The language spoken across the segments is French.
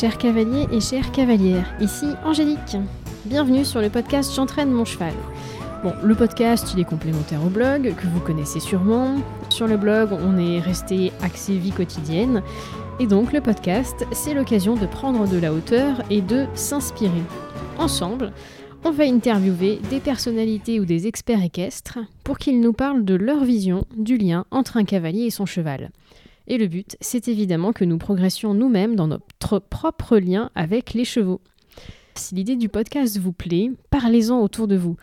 chers cavaliers et chères cavalières. Ici Angélique. Bienvenue sur le podcast J'entraîne mon cheval. Bon, le podcast, est complémentaire au blog, que vous connaissez sûrement. Sur le blog, on est resté axé vie quotidienne. Et donc, le podcast, c'est l'occasion de prendre de la hauteur et de s'inspirer. Ensemble, on va interviewer des personnalités ou des experts équestres pour qu'ils nous parlent de leur vision du lien entre un cavalier et son cheval. Et le but, c'est évidemment que nous progressions nous-mêmes dans notre propre lien avec les chevaux. Si l'idée du podcast vous plaît, parlez-en autour de vous.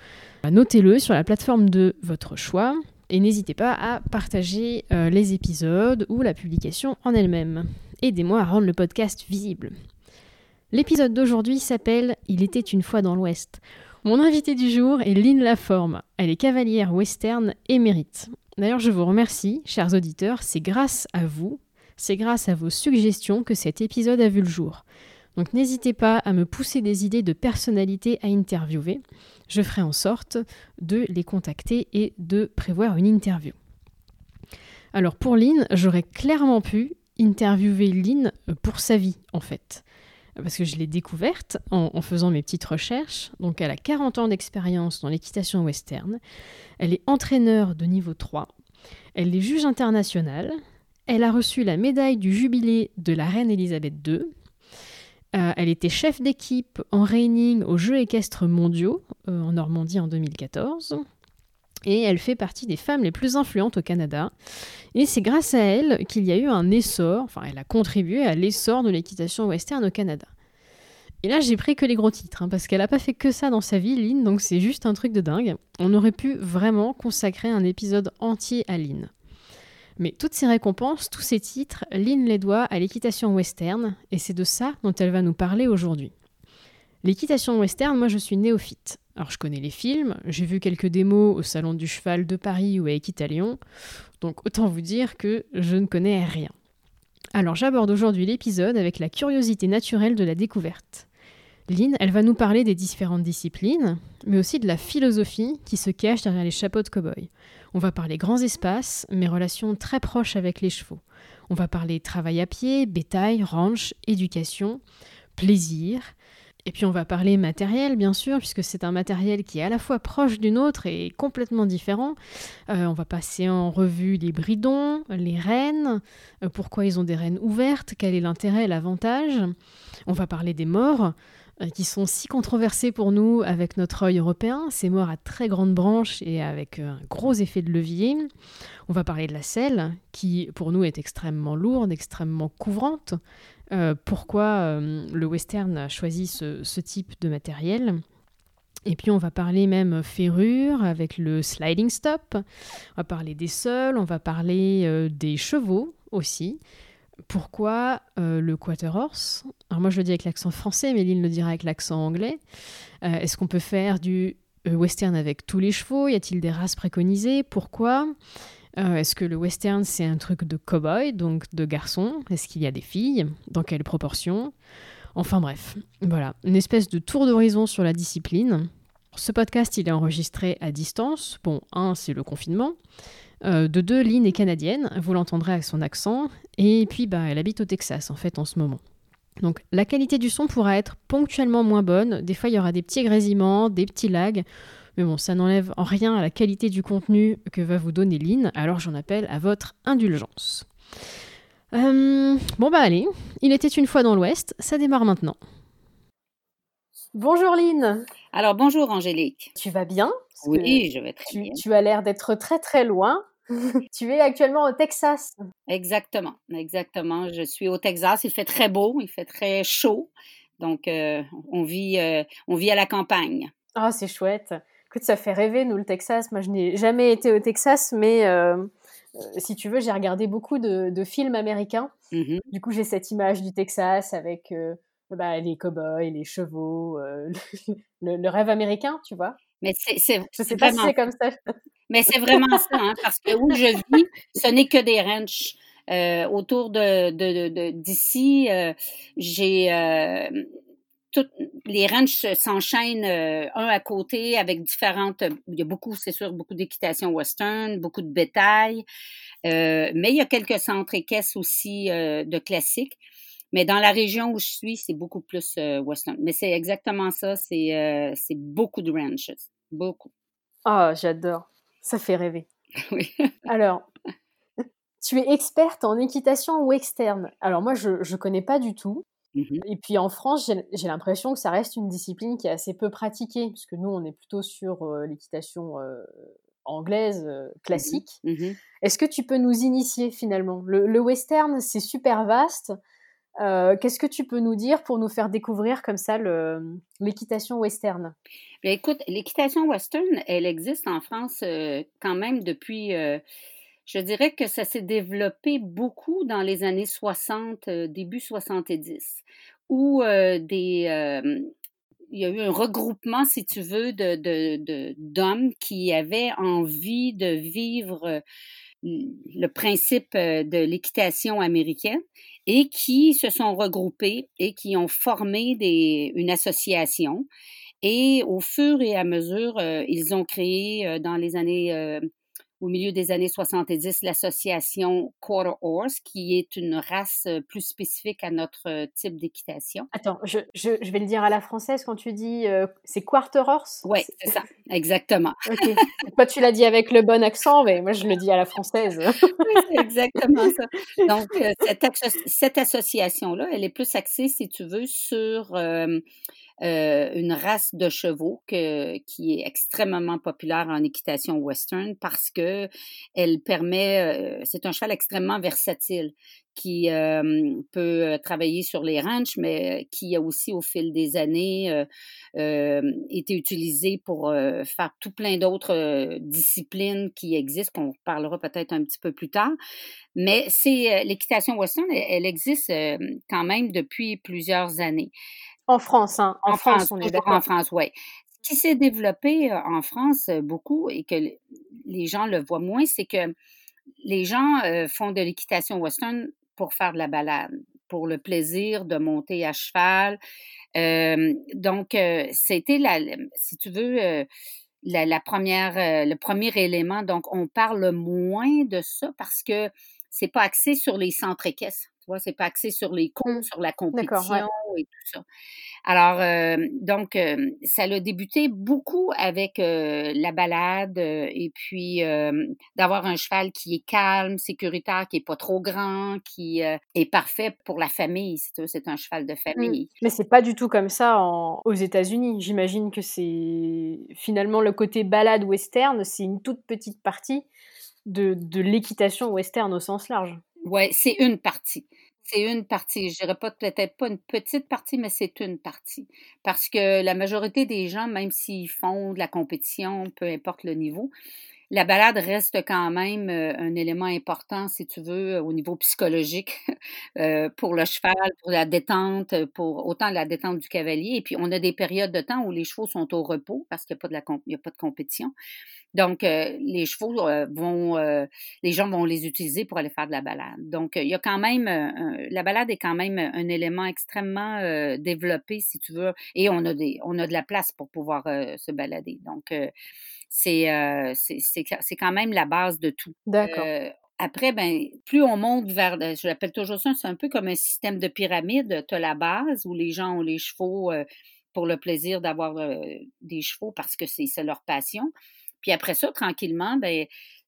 Notez-le sur la plateforme de votre choix et n'hésitez pas à partager euh, les épisodes ou la publication en elle-même. Aidez-moi à rendre le podcast visible. L'épisode d'aujourd'hui s'appelle Il était une fois dans l'Ouest. Mon invité du jour est Lynn Laforme. Elle est cavalière western émérite. D'ailleurs, je vous remercie, chers auditeurs, c'est grâce à vous, c'est grâce à vos suggestions que cet épisode a vu le jour. Donc n'hésitez pas à me pousser des idées de personnalités à interviewer. Je ferai en sorte de les contacter et de prévoir une interview. Alors pour Lynn, j'aurais clairement pu interviewer Lynn pour sa vie en fait. Parce que je l'ai découverte en, faisant mes petites recherches. Donc elle a 40 ans d'expérience dans l'équitation western. Elle est entraîneur de niveau 3. Elle est juge internationale. Elle a reçu la médaille du jubilé de la reine Elisabeth II. Euh, elle était chef d'équipe en reining aux Jeux équestres mondiaux euh, en Normandie en 2014. Et elle fait partie des femmes les plus influentes au Canada. Et c'est grâce à elle qu'il y a eu un essor, enfin elle a contribué à l'essor de l'équitation western au Canada. Et là, j'ai pris que les gros titres, hein, parce qu'elle n'a pas fait que ça dans sa vie, Lynn, donc c'est juste un truc de dingue. On aurait pu vraiment consacrer un épisode entier à Lynn. Mais toutes ces récompenses, tous ces titres, Lynn les doit à l'équitation western, et c'est de ça dont elle va nous parler aujourd'hui. L'équitation western, moi je suis néophyte. Alors je connais les films, j'ai vu quelques démos au Salon du Cheval de Paris ou à Équitalion, donc autant vous dire que je ne connais rien. Alors j'aborde aujourd'hui l'épisode avec la curiosité naturelle de la découverte. Lynn, elle va nous parler des différentes disciplines, mais aussi de la philosophie qui se cache derrière les chapeaux de cow-boy. On va parler grands espaces, mais relations très proches avec les chevaux. On va parler travail à pied, bétail, ranch, éducation, plaisir. Et puis on va parler matériel, bien sûr, puisque c'est un matériel qui est à la fois proche d'une autre et complètement différent. Euh, on va passer en revue les bridons, les rênes, euh, pourquoi ils ont des rênes ouvertes, quel est l'intérêt, l'avantage. On va parler des morts, euh, qui sont si controversés pour nous avec notre œil européen, ces morts à très grandes branches et avec un gros effet de levier. On va parler de la selle, qui pour nous est extrêmement lourde, extrêmement couvrante. Euh, pourquoi le western a choisi ce, type de matériel? Et puis on va parler même ferrure avec le sliding stop, on va parler des sols, on va parler des chevaux aussi, pourquoi euh, le quarter horse? Alors moi je le dis avec l'accent français, mais Lynn le dira avec l'accent anglais. Euh, est-ce qu'on peut faire du euh, western avec tous les chevaux? Y a-t-il des races préconisées? Pourquoi? Est-ce que le western c'est un truc de cow-boy, donc de garçon? Est-ce qu'il y a des filles? Dans quelle proportion? Enfin bref, voilà, une espèce de tour d'horizon sur la discipline. Ce podcast, il est enregistré à distance. Bon, un, c'est le confinement. Euh, de deux, Lynn est canadienne, vous l'entendrez avec son accent, et puis bah, elle habite au Texas en fait en ce moment. Donc la qualité du son pourra être ponctuellement moins bonne, des fois il y aura des petits grésillements, des petits lags, mais bon, ça n'enlève en rien à la qualité du contenu que va vous donner Lynn, alors j'en appelle à votre indulgence. Euh, bon bah allez, il était une fois dans l'Ouest, ça démarre maintenant. Bonjour Lynn Alors bonjour Angélique. Tu vas bien? Oui, je vais très tu, bien. Tu as l'air d'être très très loin. tu es actuellement au Texas. Exactement, exactement. Je suis au Texas. Il fait très beau, il fait très chaud. Donc, euh, on, vit, euh, on vit à la campagne. Ah, c'est chouette. Écoute, ça fait rêver, nous, le Texas. Moi, je n'ai jamais été au Texas, mais euh, si tu veux, j'ai regardé beaucoup de, films américains. Mmh du coup, j'ai cette image du Texas avec bah, les cow-boys, les chevaux, le, rêve américain, tu vois. Mais c'est, c'est, je sais pas si c'est comme ça. Mais c'est vraiment ça, hein, parce que où je vis, ce n'est que des ranchs. Euh, autour de, d'ici, euh, j'ai euh, toutes les ranchs s'enchaînent euh, un à côté avec différentes. Il y a beaucoup, c'est sûr, beaucoup d'équitation western, beaucoup de bétail, euh, mais il y a quelques centres équestres aussi de classiques. Mais dans la région où je suis, c'est beaucoup plus western. Mais c'est exactement ça, c'est beaucoup de ranches, beaucoup. Ah, j'adore. Ça fait rêver. oui. Alors, tu es experte en équitation western. Alors moi, je ne connais pas du tout. Mmh Et puis en France, j'ai l'impression que ça reste une discipline qui est assez peu pratiquée, puisque nous, on est plutôt sur l'équitation anglaise mmh classique. Mmh Est-ce que tu peux nous initier finalement? Le, western, c'est super vaste. Qu'est-ce que tu peux nous dire pour nous faire découvrir comme ça l'équitation western? Bien, Écoute, l'équitation western, elle existe en France quand même depuis je dirais que ça s'est développé beaucoup dans les années 60, euh, début 70, où euh, des, euh, il y a eu un regroupement, si tu veux, de, de, d'hommes qui avaient envie de vivre le principe de l'équitation américaine et qui se sont regroupés et qui ont formé des, une association. Et au fur et à mesure, ils ont créé dans les années au milieu des années 70 l'association Quarter Horse, qui est une race euh, plus spécifique à notre euh, type d'équitation. Attends, je, je, je, vais le dire à la française quand tu dis euh, c'est Quarter Horse? Oui, c'est ça, exactement. ok. Toi, tu l'as dit avec le bon accent, mais moi, je le dis à la française. oui, c'est exactement ça. Donc, cette, cette association-là, elle est plus axée, si tu veux, sur euh, une race de chevaux que, qui est extrêmement populaire en équitation western parce que elle permet, euh, c'est un cheval extrêmement versatile qui euh, peut travailler sur les ranchs, mais qui a aussi au fil des années été utilisé pour faire tout plein d'autres disciplines qui existent, qu'on parlera peut-être un petit peu plus tard. Mais c'est l'équitation western, elle existe quand même depuis plusieurs années. En France, hein. En, France, on est d'accord. En France, oui. Ce qui s'est développé euh, en France euh, beaucoup et que les gens le voient moins, c'est que les gens euh, font de l'équitation western pour faire de la balade, pour le plaisir de monter à cheval. donc, c'était la, si tu veux, la, première, le premier élément. Donc, on parle moins de ça parce que c'est pas axé sur les centres équestres vois, c'est pas axé sur les cours, mmh. sur la compétition et tout ça. Alors, euh, donc, euh, ça a débuté beaucoup avec euh, la balade et puis d'avoir un cheval qui est calme, sécuritaire, qui est pas trop grand, qui est parfait pour la famille. C'est un cheval de mmh. famille. Mais c'est pas du tout comme ça aux États-Unis. J'imagine que c'est finalement le côté balade western, c'est une toute petite partie de, de l'équitation western au sens large. Oui, c'est une partie. C'est une partie. Je dirais pas peut-être pas une petite partie, mais c'est une partie. Parce que la majorité des gens, même s'ils font de la compétition, peu importe le niveau, la balade reste quand même euh, un élément important, si tu veux, au niveau psychologique, euh, pour le cheval, pour la détente, pour autant la détente du cavalier. Et puis, on a des périodes de temps où les chevaux sont au repos parce qu'il n'y a, pas de y a pas de compétition. Donc, euh, les chevaux vont, les gens vont les utiliser pour aller faire de la balade. Donc, il y a quand même, la balade est quand même un élément extrêmement développé, si tu veux, et on a des, on a de la place pour pouvoir se balader. Donc, c'est c'est quand même la base de tout. D'accord. après, ben, plus on monte vers, je l'appelle toujours ça, c'est un peu comme un système de pyramide. Tu as la base où les gens ont les chevaux pour le plaisir d'avoir des chevaux parce que c'est leur passion. Puis après ça, tranquillement, ben,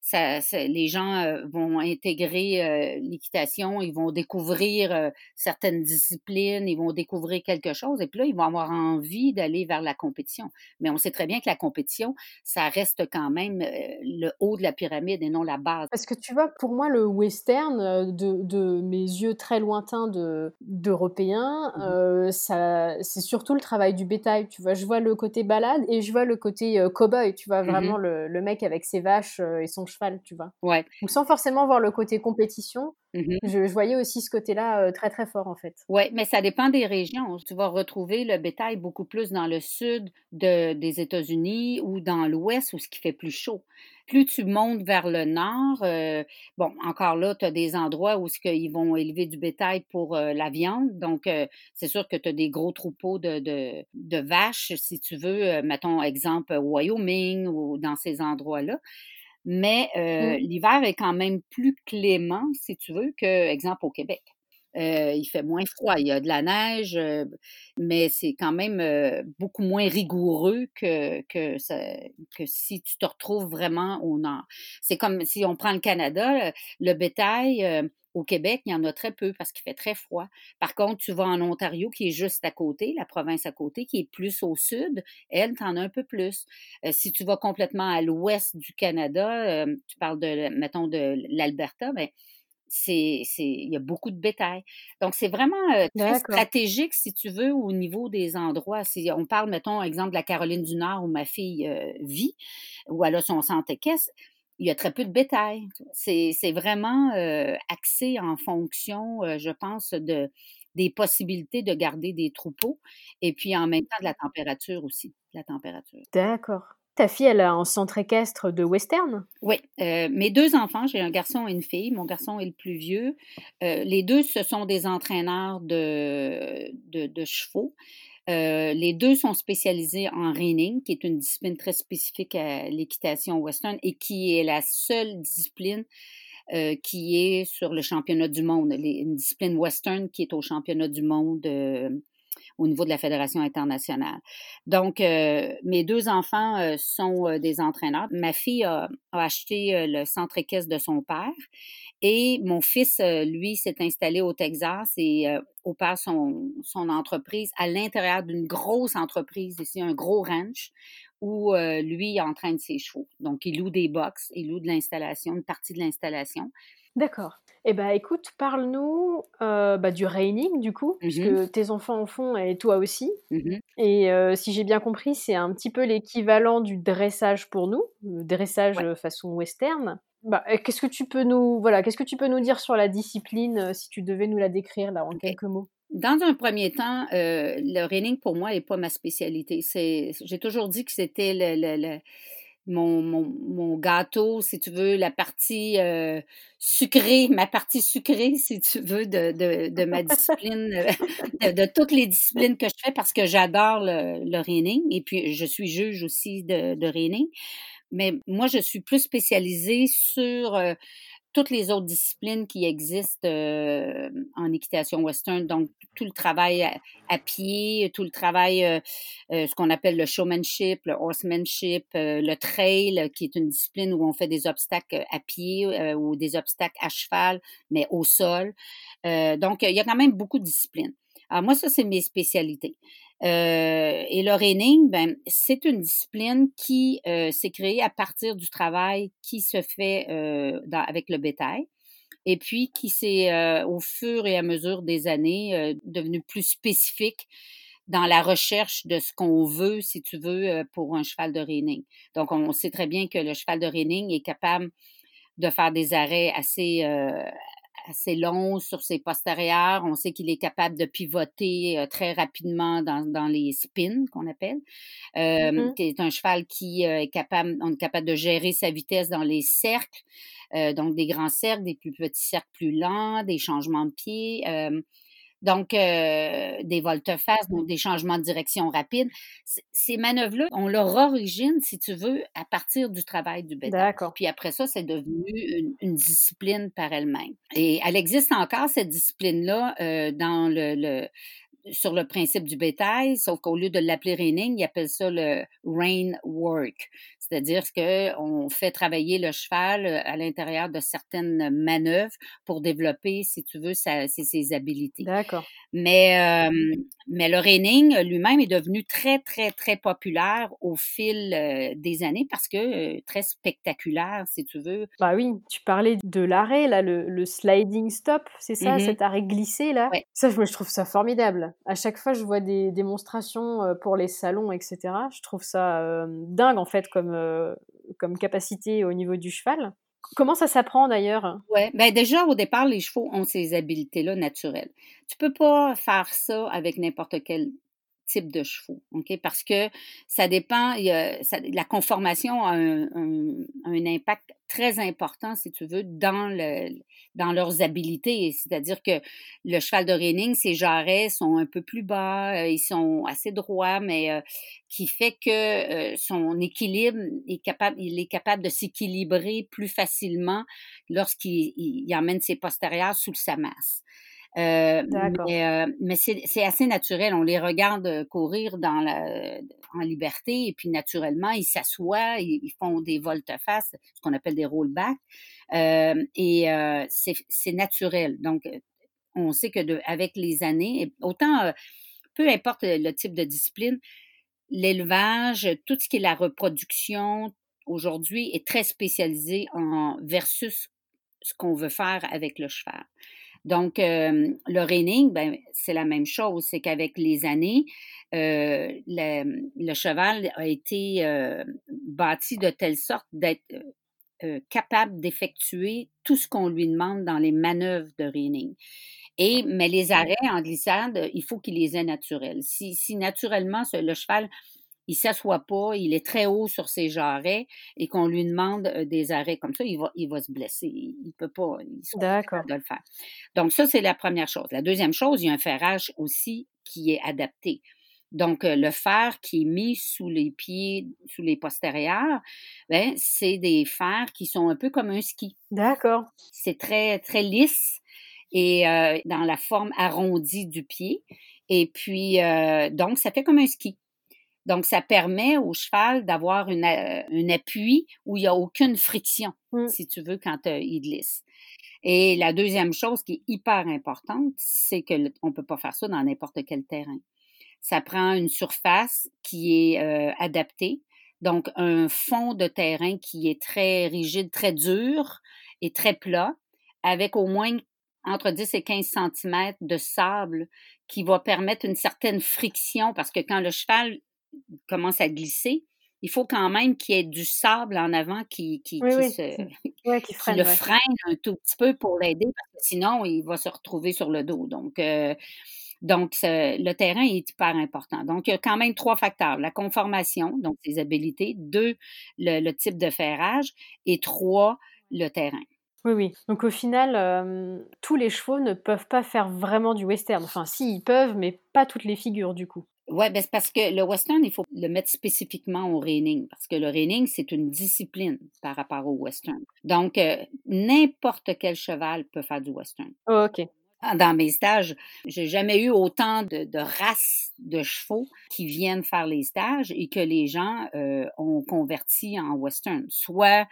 ça, les gens euh, vont intégrer euh, l'équitation, ils vont découvrir euh, certaines disciplines, ils vont découvrir quelque chose, et puis là, ils vont avoir envie d'aller vers la compétition. Mais on sait très bien que la compétition, ça reste quand même le haut de la pyramide et non la base. Parce que tu vois, pour moi, le western, de, de mes yeux très lointains d'Européens, mmh c'est surtout le travail du bétail. Tu vois, je vois le côté balade et je vois le côté cow-boy, tu vois, mmh vraiment le, le, mec avec ses vaches et son cheval, tu vois. Ouais. Donc sans forcément voir le côté compétition, mmh je, voyais aussi ce côté-là euh, très très fort en fait. Oui, mais ça dépend des régions. Tu vas retrouver le bétail beaucoup plus dans le sud de, des États-Unis ou dans l'ouest où ce qui fait plus chaud. Plus tu montes vers le nord, euh, bon, encore là, tu as des endroits où ce qu'ils vont élever du bétail pour euh, la viande. Donc, c'est sûr que tu as des gros troupeaux de, de, de vaches, si tu veux, mettons exemple Wyoming ou dans ces endroits-là. Mais euh, mmh. l'hiver est quand même plus clément, si tu veux, que, exemple, au Québec. Euh, il fait moins froid, il y a de la neige, euh, mais c'est quand même euh, beaucoup moins rigoureux que, que, que, si tu te retrouves vraiment au nord. C'est comme si on prend le Canada, le bétail. Au Québec, il y en a très peu parce qu'il fait très froid. Par contre, tu vas en Ontario, qui est juste à côté, la province à côté, qui est plus au sud, elle, t'en as un peu plus. si tu vas complètement à l'ouest du Canada, tu parles de, mettons, de l'Alberta, ben, c'est, il y a beaucoup de bétail. Donc, c'est vraiment très stratégique, si tu veux, au niveau des endroits. Si on parle, mettons, exemple de la Caroline du Nord où ma fille vit, où elle a son centre équestre, il y a très peu de bétail. C'est, vraiment axé en fonction, je pense, de, des possibilités de garder des troupeaux et puis en même temps de la température aussi. La température. D'accord. Ta fille, elle a un centre équestre de western? Oui. Euh, mes deux enfants, j'ai un garçon et une fille. Mon garçon est le plus vieux. Euh, les deux, ce sont des entraîneurs de, de, chevaux. Euh, les deux sont spécialisés en reining, qui est une discipline très spécifique à l'équitation western et qui est la seule discipline qui est sur le championnat du monde, une discipline western qui est au championnat du monde au niveau de la Fédération internationale. Donc, euh, mes deux enfants euh, sont euh, des entraîneurs. Ma fille a, acheté le centre équestre de son père et mon fils, lui, s'est installé au Texas et opère son, son entreprise à l'intérieur d'une grosse entreprise ici, un gros ranch où lui entraîne ses chevaux. Donc, il loue des box, il loue de l'installation, une partie de l'installation. D'accord. Eh ben, écoute, parle-nous euh, bah, du reining, du coup, puisque mmh tes enfants en font et toi aussi. Mmh et euh, si j'ai bien compris, c'est un petit peu l'équivalent du dressage pour nous, le dressage façon western. Bah, qu'est-ce que tu peux nous, voilà, qu'est-ce que tu peux nous dire sur la discipline, euh, si tu devais nous la décrire là en quelques mots? Dans un premier temps, le reining pour moi n'est pas ma spécialité. C'est, j'ai toujours dit que c'était le, mon, gâteau, si tu veux, la partie euh, sucrée, ma partie sucrée, si tu veux, de ma discipline, euh, de, toutes les disciplines que je fais parce que j'adore le, le reining et puis je suis juge aussi de, de reining. Mais moi, je suis plus spécialisée sur euh, toutes les autres disciplines qui existent euh, en équitation western, donc tout le travail à, pied, tout le travail, euh, euh, ce qu'on appelle le showmanship, le horsemanship, le trail, qui est une discipline où on fait des obstacles à pied ou des obstacles à cheval, mais au sol. donc, il y a quand même beaucoup de disciplines. Alors moi, ça, c'est mes spécialités. Euh, et le reining, ben, c'est une discipline qui euh, s'est créée à partir du travail qui se fait euh, avec le bétail et puis qui s'est, euh, au fur et à mesure des années, euh, devenu plus spécifique dans la recherche de ce qu'on veut, si tu veux, pour un cheval de reining. Donc, on sait très bien que le cheval de reining est capable de faire des arrêts assez, assez long sur ses postérieurs. On sait qu'il est capable de pivoter euh, très rapidement dans, dans les spins qu'on appelle. Euh, mm C'est un cheval qui euh, est capable, on est capable de gérer sa vitesse dans les cercles, euh, donc des grands cercles, des plus petits cercles plus lents, des changements de pied. Donc, euh, des volte-face, donc des changements de direction rapides. Ces manœuvres-là ont leur origine, si tu veux, à partir du travail du bétail. D'accord. Puis après ça, c'est devenu une, discipline par elle-même. Et elle existe encore, cette discipline-là, euh, dans le, le sur le principe du bétail, sauf qu'au lieu de l'appeler reining, ils appellent ça le rein work. C'est-à-dire qu'on fait travailler le cheval euh, à l'intérieur de certaines manœuvres pour développer, si tu veux, sa, ses, ses, habiletés. D'accord. Mais, euh, mais le reining lui-même est devenu très, très, très populaire au fil euh, des années parce que très spectaculaire, si tu veux. Bah oui, tu parlais de l'arrêt, là, le, le sliding stop, c'est ça, mm-hmm. cet arrêt glissé, là? Ça, je, je trouve ça formidable. À chaque fois, je vois des démonstrations pour les salons, etc. Je trouve ça dingue, en fait, comme euh, comme capacité au niveau du cheval. Comment ça s'apprend d'ailleurs? Ouais, ben déjà au départ les chevaux ont ces habiletés-là naturelles. Tu peux pas faire ça avec n'importe quel type de chevaux, Parce que ça dépend. La conformation a un, impact très important, si tu veux, dans le dans leurs habiletés. C'est-à-dire que le cheval de reining, ses jarrets sont un peu plus bas, euh, ils sont assez droits, mais euh, qui fait que euh, son équilibre est capable, il est capable de s'équilibrer plus facilement lorsqu'il il, emmène ses postérieurs sous sa masse. Euh, mais, mais c'est assez naturel. On les regarde courir dans la, en liberté et puis naturellement, ils s'assoient, ils, font des volte-face, ce qu'on appelle des rollbacks. Euh, et c'est naturel. Donc, on sait que de, avec les années, autant, peu importe le type de discipline, l'élevage, tout ce qui est la reproduction aujourd'hui est très spécialisé en versus ce qu'on veut faire avec le cheval. Donc, euh, le reining, ben, c'est la même chose. C'est qu'avec les années, euh, le, cheval a été euh, bâti de telle sorte d'être capable d'effectuer tout ce qu'on lui demande dans les manœuvres de reining. Et, mais les arrêts en glissade, il faut qu'il les ait naturels. Si, si naturellement le cheval il s'assoit pas, il est très haut sur ses jarrets et qu'on lui demande euh, des arrêts comme ça, il va, il va se blesser. Il peut pas, il de le faire. Donc ça, c'est la première chose. La deuxième chose, il y a un ferrage aussi qui est adapté. Donc, euh, le fer qui est mis sous les pieds, sous les postérieurs, ben, c'est des fers qui sont un peu comme un ski. D'accord. C'est très, très lisse et euh, dans la forme arrondie du pied. Et puis, donc, ça fait comme un ski. Donc, ça permet au cheval d'avoir une, euh, un appui où il n'y a aucune friction, mmh. si tu veux, quand euh, il glisse. Et la deuxième chose qui est hyper importante, c'est qu'on ne peut pas faire ça dans n'importe quel terrain. Ça prend une surface qui est euh, adaptée, donc un fond de terrain qui est très rigide, très dur et très plat, avec au moins entre 10 et 15 cm de sable qui va permettre une certaine friction parce que quand le cheval commence à glisser, il faut quand même qu'il y ait du sable en avant qui, qui, le freine un tout petit peu pour l'aider, parce que sinon, il va se retrouver sur le dos. Donc, euh, donc le terrain est hyper important. Donc, il y a quand même trois facteurs. La conformation, donc ses habilités. Deux, le, type de ferrage. Et trois, le terrain. Oui, oui. Donc au final, tous les chevaux ne peuvent pas faire vraiment du western. Enfin, si, ils peuvent, mais pas toutes les figures du coup. Oui, ben c'est parce que le western, il faut le mettre spécifiquement au reining, parce que le reining, c'est une discipline par rapport au western. Donc, euh, n'importe quel cheval peut faire du western. Oh, OK. Dans mes stages, j'ai jamais eu autant de, de, races de chevaux qui viennent faire les stages et que les gens euh, ont converti en western. Soit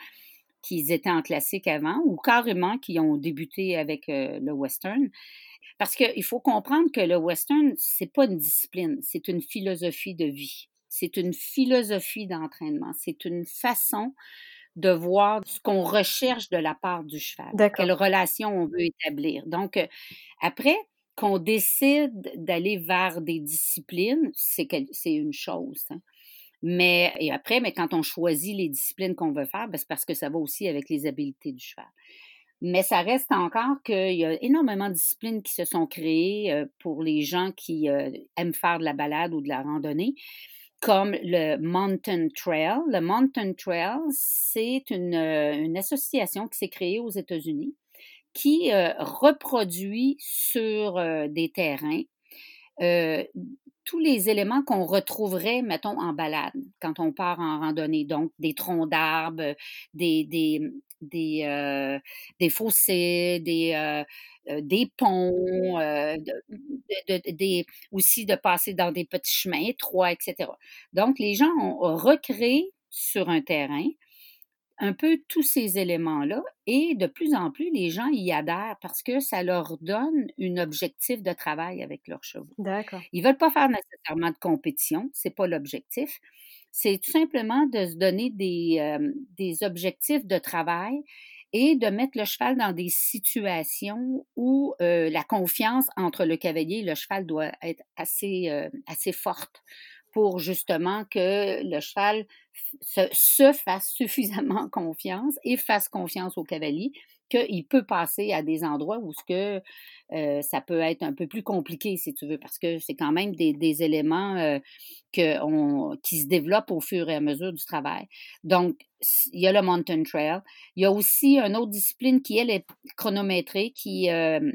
qu'ils étaient en classique avant ou carrément qui ont débuté avec euh, le western. Parce qu'il faut comprendre que le western, c'est pas une discipline, c'est une philosophie de vie. C'est une philosophie d'entraînement. C'est une façon de voir ce qu'on recherche de la part du cheval. Quelle relation on veut établir. Donc, euh, après, qu'on décide d'aller vers des disciplines, c'est une chose. Hein. Mais, et après, mais quand on choisit les disciplines qu'on veut faire, ben, c'est parce que ça va aussi avec les habiletés du cheval. Mais ça reste encore qu'il y a énormément de disciplines qui se sont créées euh, pour les gens qui euh, aiment faire de la balade ou de la randonnée, comme le Mountain Trail. Le Mountain Trail, c'est une, euh, une, association qui s'est créée aux États-Unis qui reproduit sur des terrains tous les éléments qu'on retrouverait, mettons, en balade quand on part en randonnée. Donc, des troncs d'arbres, des, des, des, euh, des fossés, des, euh, euh, ponts, des, aussi de passer dans des petits chemins étroits, etc. Donc, les gens ont recréé sur un terrain un peu tous ces éléments-là et de plus en plus, les gens y adhèrent parce que ça leur donne un objectif de travail avec leurs chevaux. D'accord. Ils veulent pas faire nécessairement de compétition, c'est pas l'objectif. C'est tout simplement de se donner des, euh, des objectifs de travail et de mettre le cheval dans des situations où euh, la confiance entre le cavalier et le cheval doit être assez, euh, assez forte pour justement que le cheval se, fasse suffisamment confiance et fasse confiance au cavalier qu'il peut passer à des endroits où ce que euh, ça peut être un peu plus compliqué, si tu veux, parce que c'est quand même des, éléments euh, que qui se développent au fur et à mesure du travail. Donc, il y a le mountain trail. Il y a aussi une autre discipline qui, elle, est chronométrée, qui, euh,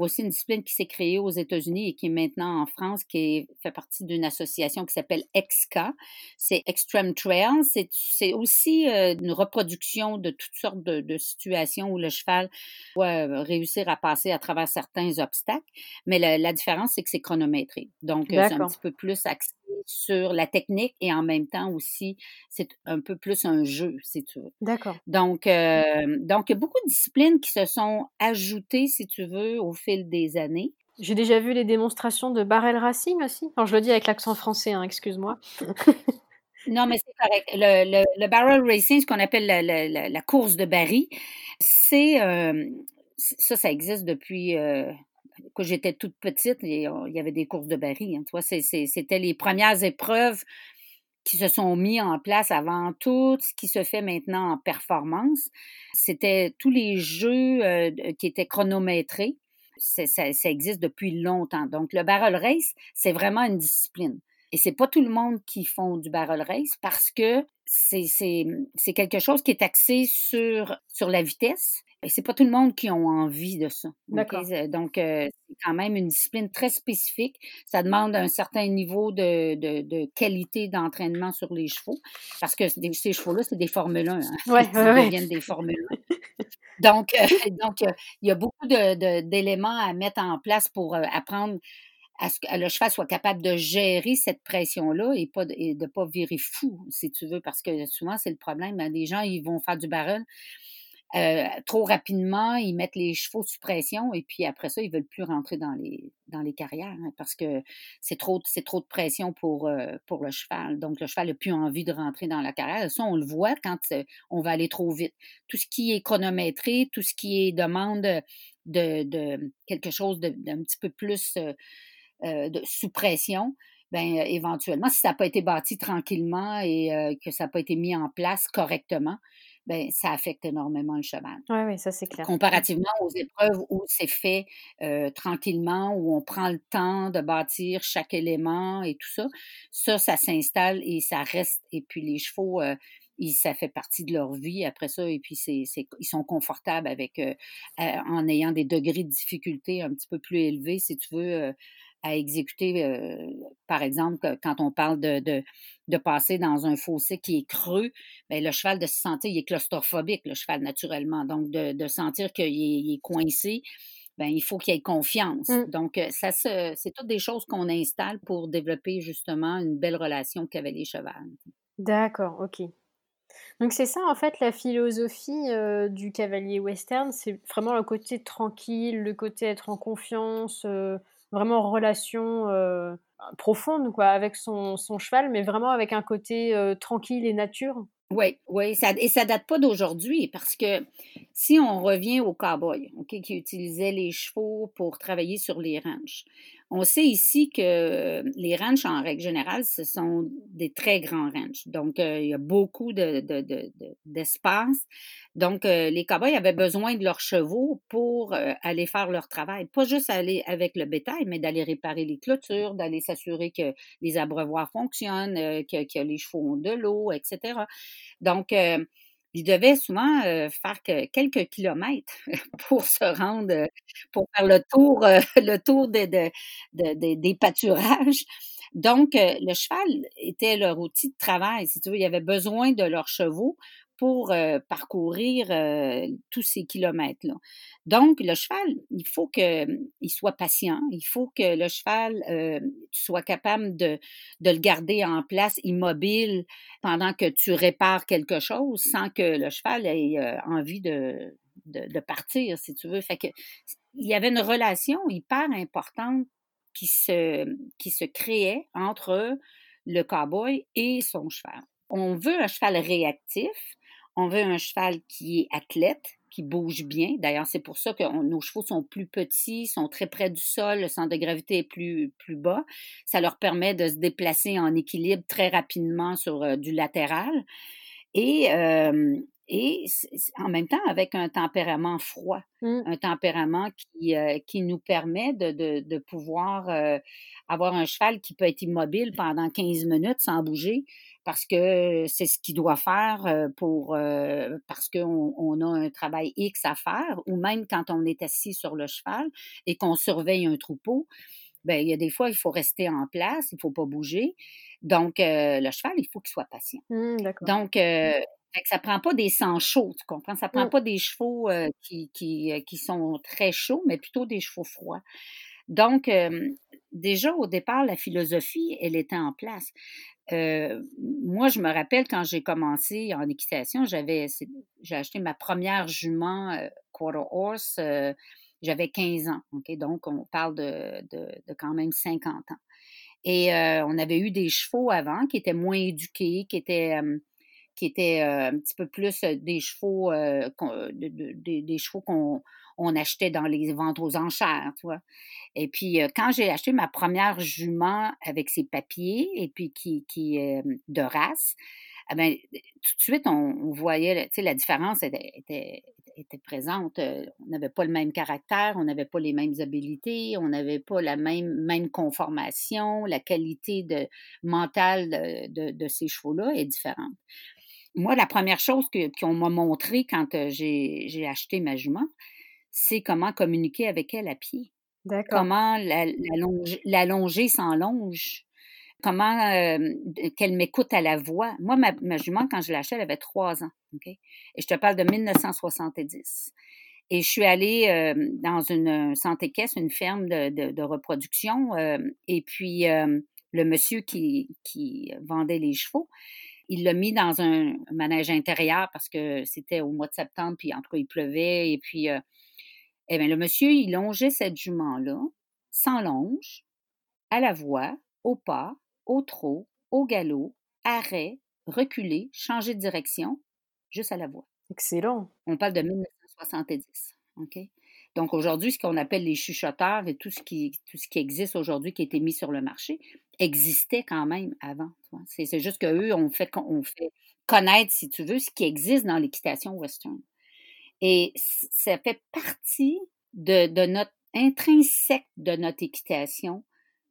aussi une discipline qui s'est créée aux États-Unis et qui est maintenant en France, qui fait partie d'une association qui s'appelle EXCA. C'est Extreme Trail. C'est aussi euh, une reproduction de toutes sortes de, situations où le cheval doit euh, réussir à passer à travers certains obstacles. Mais la, différence, c'est que c'est chronométré. Donc, euh, c'est un petit peu plus axé sur la technique et en même temps aussi, c'est un peu plus un jeu, si tu veux. D'accord. Donc, donc, il y a beaucoup de disciplines qui se sont ajoutées, si tu veux, au fil des années. J'ai déjà vu les démonstrations de barrel racing aussi. Alors, je le dis avec l'accent français, hein, excuse-moi. non, mais c'est correct. Le, barrel racing, ce qu'on appelle la, course de baril, c'est ça, ça existe depuis quand j'étais toute petite, il y avait des courses de baril. Hein, c'était les premières épreuves qui se sont mis en place avant tout ce qui se fait maintenant en performance. C'était tous les jeux euh, qui étaient chronométrés. Ça, ça, existe depuis longtemps. Donc, le barrel race, c'est vraiment une discipline. Et c'est pas tout le monde qui font du barrel race parce que c'est quelque chose qui est axé sur, sur la vitesse et c'est pas tout le monde qui a envie de ça. Donc, euh, c'est quand même une discipline très spécifique. Ça demande un certain niveau de, de, de qualité d'entraînement sur les chevaux. Parce que ces chevaux-là, c'est des Formule 1. Hein. Ouais, Ils deviennent des Formule 1. donc, euh, donc euh, il y a beaucoup d'éléments à mettre en place pour apprendre à ce que le cheval soit capable de gérer cette pression-là et, pas de, et de pas virer fou, si tu veux, parce que souvent, c'est le problème. Hein. Les gens, ils vont faire du barrel, euh, trop rapidement, ils mettent les chevaux sous pression et puis après ça, ils veulent plus rentrer dans les dans les carrières hein, parce que c'est trop c'est trop de pression pour euh, pour le cheval. Donc le cheval n'a plus envie de rentrer dans la carrière. Ça, on le voit quand euh, on va aller trop vite. Tout ce qui est chronométré, tout ce qui est demande de, de quelque chose d'un petit peu plus de sous pression, ben éventuellement, si ça n'a pas été bâti tranquillement et que ça n'a pas été mis en place correctement, ben, ça affecte énormément le cheval. Oui, oui, ça c'est clair. Comparativement aux épreuves où c'est fait tranquillement, où on prend le temps de bâtir chaque élément et tout ça, ça, ça s'installe et ça reste. Et puis les chevaux, ça fait partie de leur vie après ça, et puis c'est, ils sont confortables avec, en ayant des degrés de difficulté un petit peu plus élevés, si tu veux, à exécuter, euh, par exemple, quand on parle de, de, de, passer dans un fossé qui est creux, bien, le cheval de se sentir, il est claustrophobique, le cheval naturellement. Donc, de, de sentir qu'il est, est, coincé, bien, il faut qu'il ait confiance. Mmh. Donc, ça c'est toutes des choses qu'on installe pour développer justement une belle relation chevaux. D'accord, ok. Donc c'est ça en fait la philosophie euh, du cavalier western, c'est vraiment le côté tranquille, le côté être en confiance, vraiment en relation euh, profonde quoi, avec son, son, cheval, mais vraiment avec un côté euh, tranquille et nature. Oui, oui, ça, et ça date pas d'aujourd'hui parce que si on revient aux cowboys, ok, qui utilisaient les chevaux pour travailler sur les ranchs, on sait ici que les ranchs, en règle générale, ce sont des très grands ranchs. Donc, euh, il y a beaucoup d'espace. Donc, euh, les cowboys avaient besoin de leurs chevaux pour euh, aller faire leur travail. Pas juste aller avec le bétail, mais d'aller réparer les clôtures, d'aller s'assurer que les abreuvoirs fonctionnent, que, que, les chevaux ont de l'eau, etc. Donc, il devait souvent faire que quelques kilomètres pour se rendre, pour faire le tour, le tour des, des pâturages. Donc, le cheval était leur outil de travail. Si tu veux, il y avait besoin de leurs chevaux pour parcourir tous ces kilomètres-là. Donc, le cheval, il faut qu'il soit patient, il faut que le cheval soit capable de, de, le garder en place, immobile, pendant que tu répares quelque chose, sans que le cheval ait envie de, de, de, partir, si tu veux. Fait que, il y avait une relation hyper importante qui se, qui se créait entre le cowboy et son cheval. On veut un cheval réactif, on veut un cheval qui est athlète, qui bouge bien. D'ailleurs, c'est pour ça que nos chevaux sont plus petits, sont très près du sol, le centre de gravité est plus, plus bas. Ça leur permet de se déplacer en équilibre très rapidement sur euh, du latéral. Et, euh, et en même temps avec un tempérament froid, mmh. un tempérament qui, euh, qui nous permet de, de, de pouvoir euh, avoir un cheval qui peut être immobile pendant 15 minutes sans bouger parce que c'est ce qu'il doit faire euh, pour parce qu'on on a un travail X à faire ou même quand on est assis sur le cheval et qu'on surveille un troupeau. Ben, il y a des fois, il faut rester en place, il ne faut pas bouger. Donc, le cheval, il faut qu'il soit patient. Mmh, Donc, fait que ça prend pas des sangs chauds, tu comprends? Ça prend mmh. pas des chevaux qui, qui, qui, sont très chauds, mais plutôt des chevaux froids. Donc, déjà au départ, la philosophie, elle était en place. moi, je me rappelle quand j'ai commencé en équitation, j'avais j'ai acheté ma première jument quarter horse, j'avais 15 ans. Donc, on parle de, de, de, quand même 50 ans. Et on avait eu des chevaux avant qui étaient moins éduqués, qui étaient qui étaient un petit peu plus des chevaux, des, chevaux qu'on on achetait dans les ventes aux enchères, tu vois. Et puis, quand j'ai acheté ma première jument avec ses papiers et puis qui, de race, eh bien, tout de suite, on, voyait, tu sais, la différence était, présente. On n'avait pas le même caractère, on n'avait pas les mêmes habilités, on n'avait pas la même, même conformation, la qualité de, mentale de ces chevaux-là est différente moi, la première chose qu'on m'a montré quand j'ai acheté ma jument, c'est comment communiquer avec elle à pied. Comment l'allonger sans longe. Comment qu'elle m'écoute à la voix. Moi, ma, jument, quand je l'ai achetée, elle avait trois ans. Et je te parle de 1970. Et je suis allée dans une santé caisse, une ferme de, reproduction. et puis, le monsieur qui, qui vendait les chevaux, il l'a mis dans un manège intérieur parce que c'était au mois de septembre, puis en tout cas, il pleuvait. Et puis, euh, eh bien, le monsieur, il longeait cette jument-là, sans longe, à la voix, au pas, au trot, au galop, arrêt, reculer, changer de direction, juste à la voix. Excellent. On parle de 1970. OK? Donc aujourd'hui, ce qu'on appelle les chuchoteurs et tout ce qui, tout ce qui existe aujourd'hui, qui a été mis sur le marché, existait quand même avant. C'est juste qu'eux ont fait, on fait connaître, si tu veux, ce qui existe dans l'équitation western. Et ça fait partie de, notre intrinsèque de notre équitation,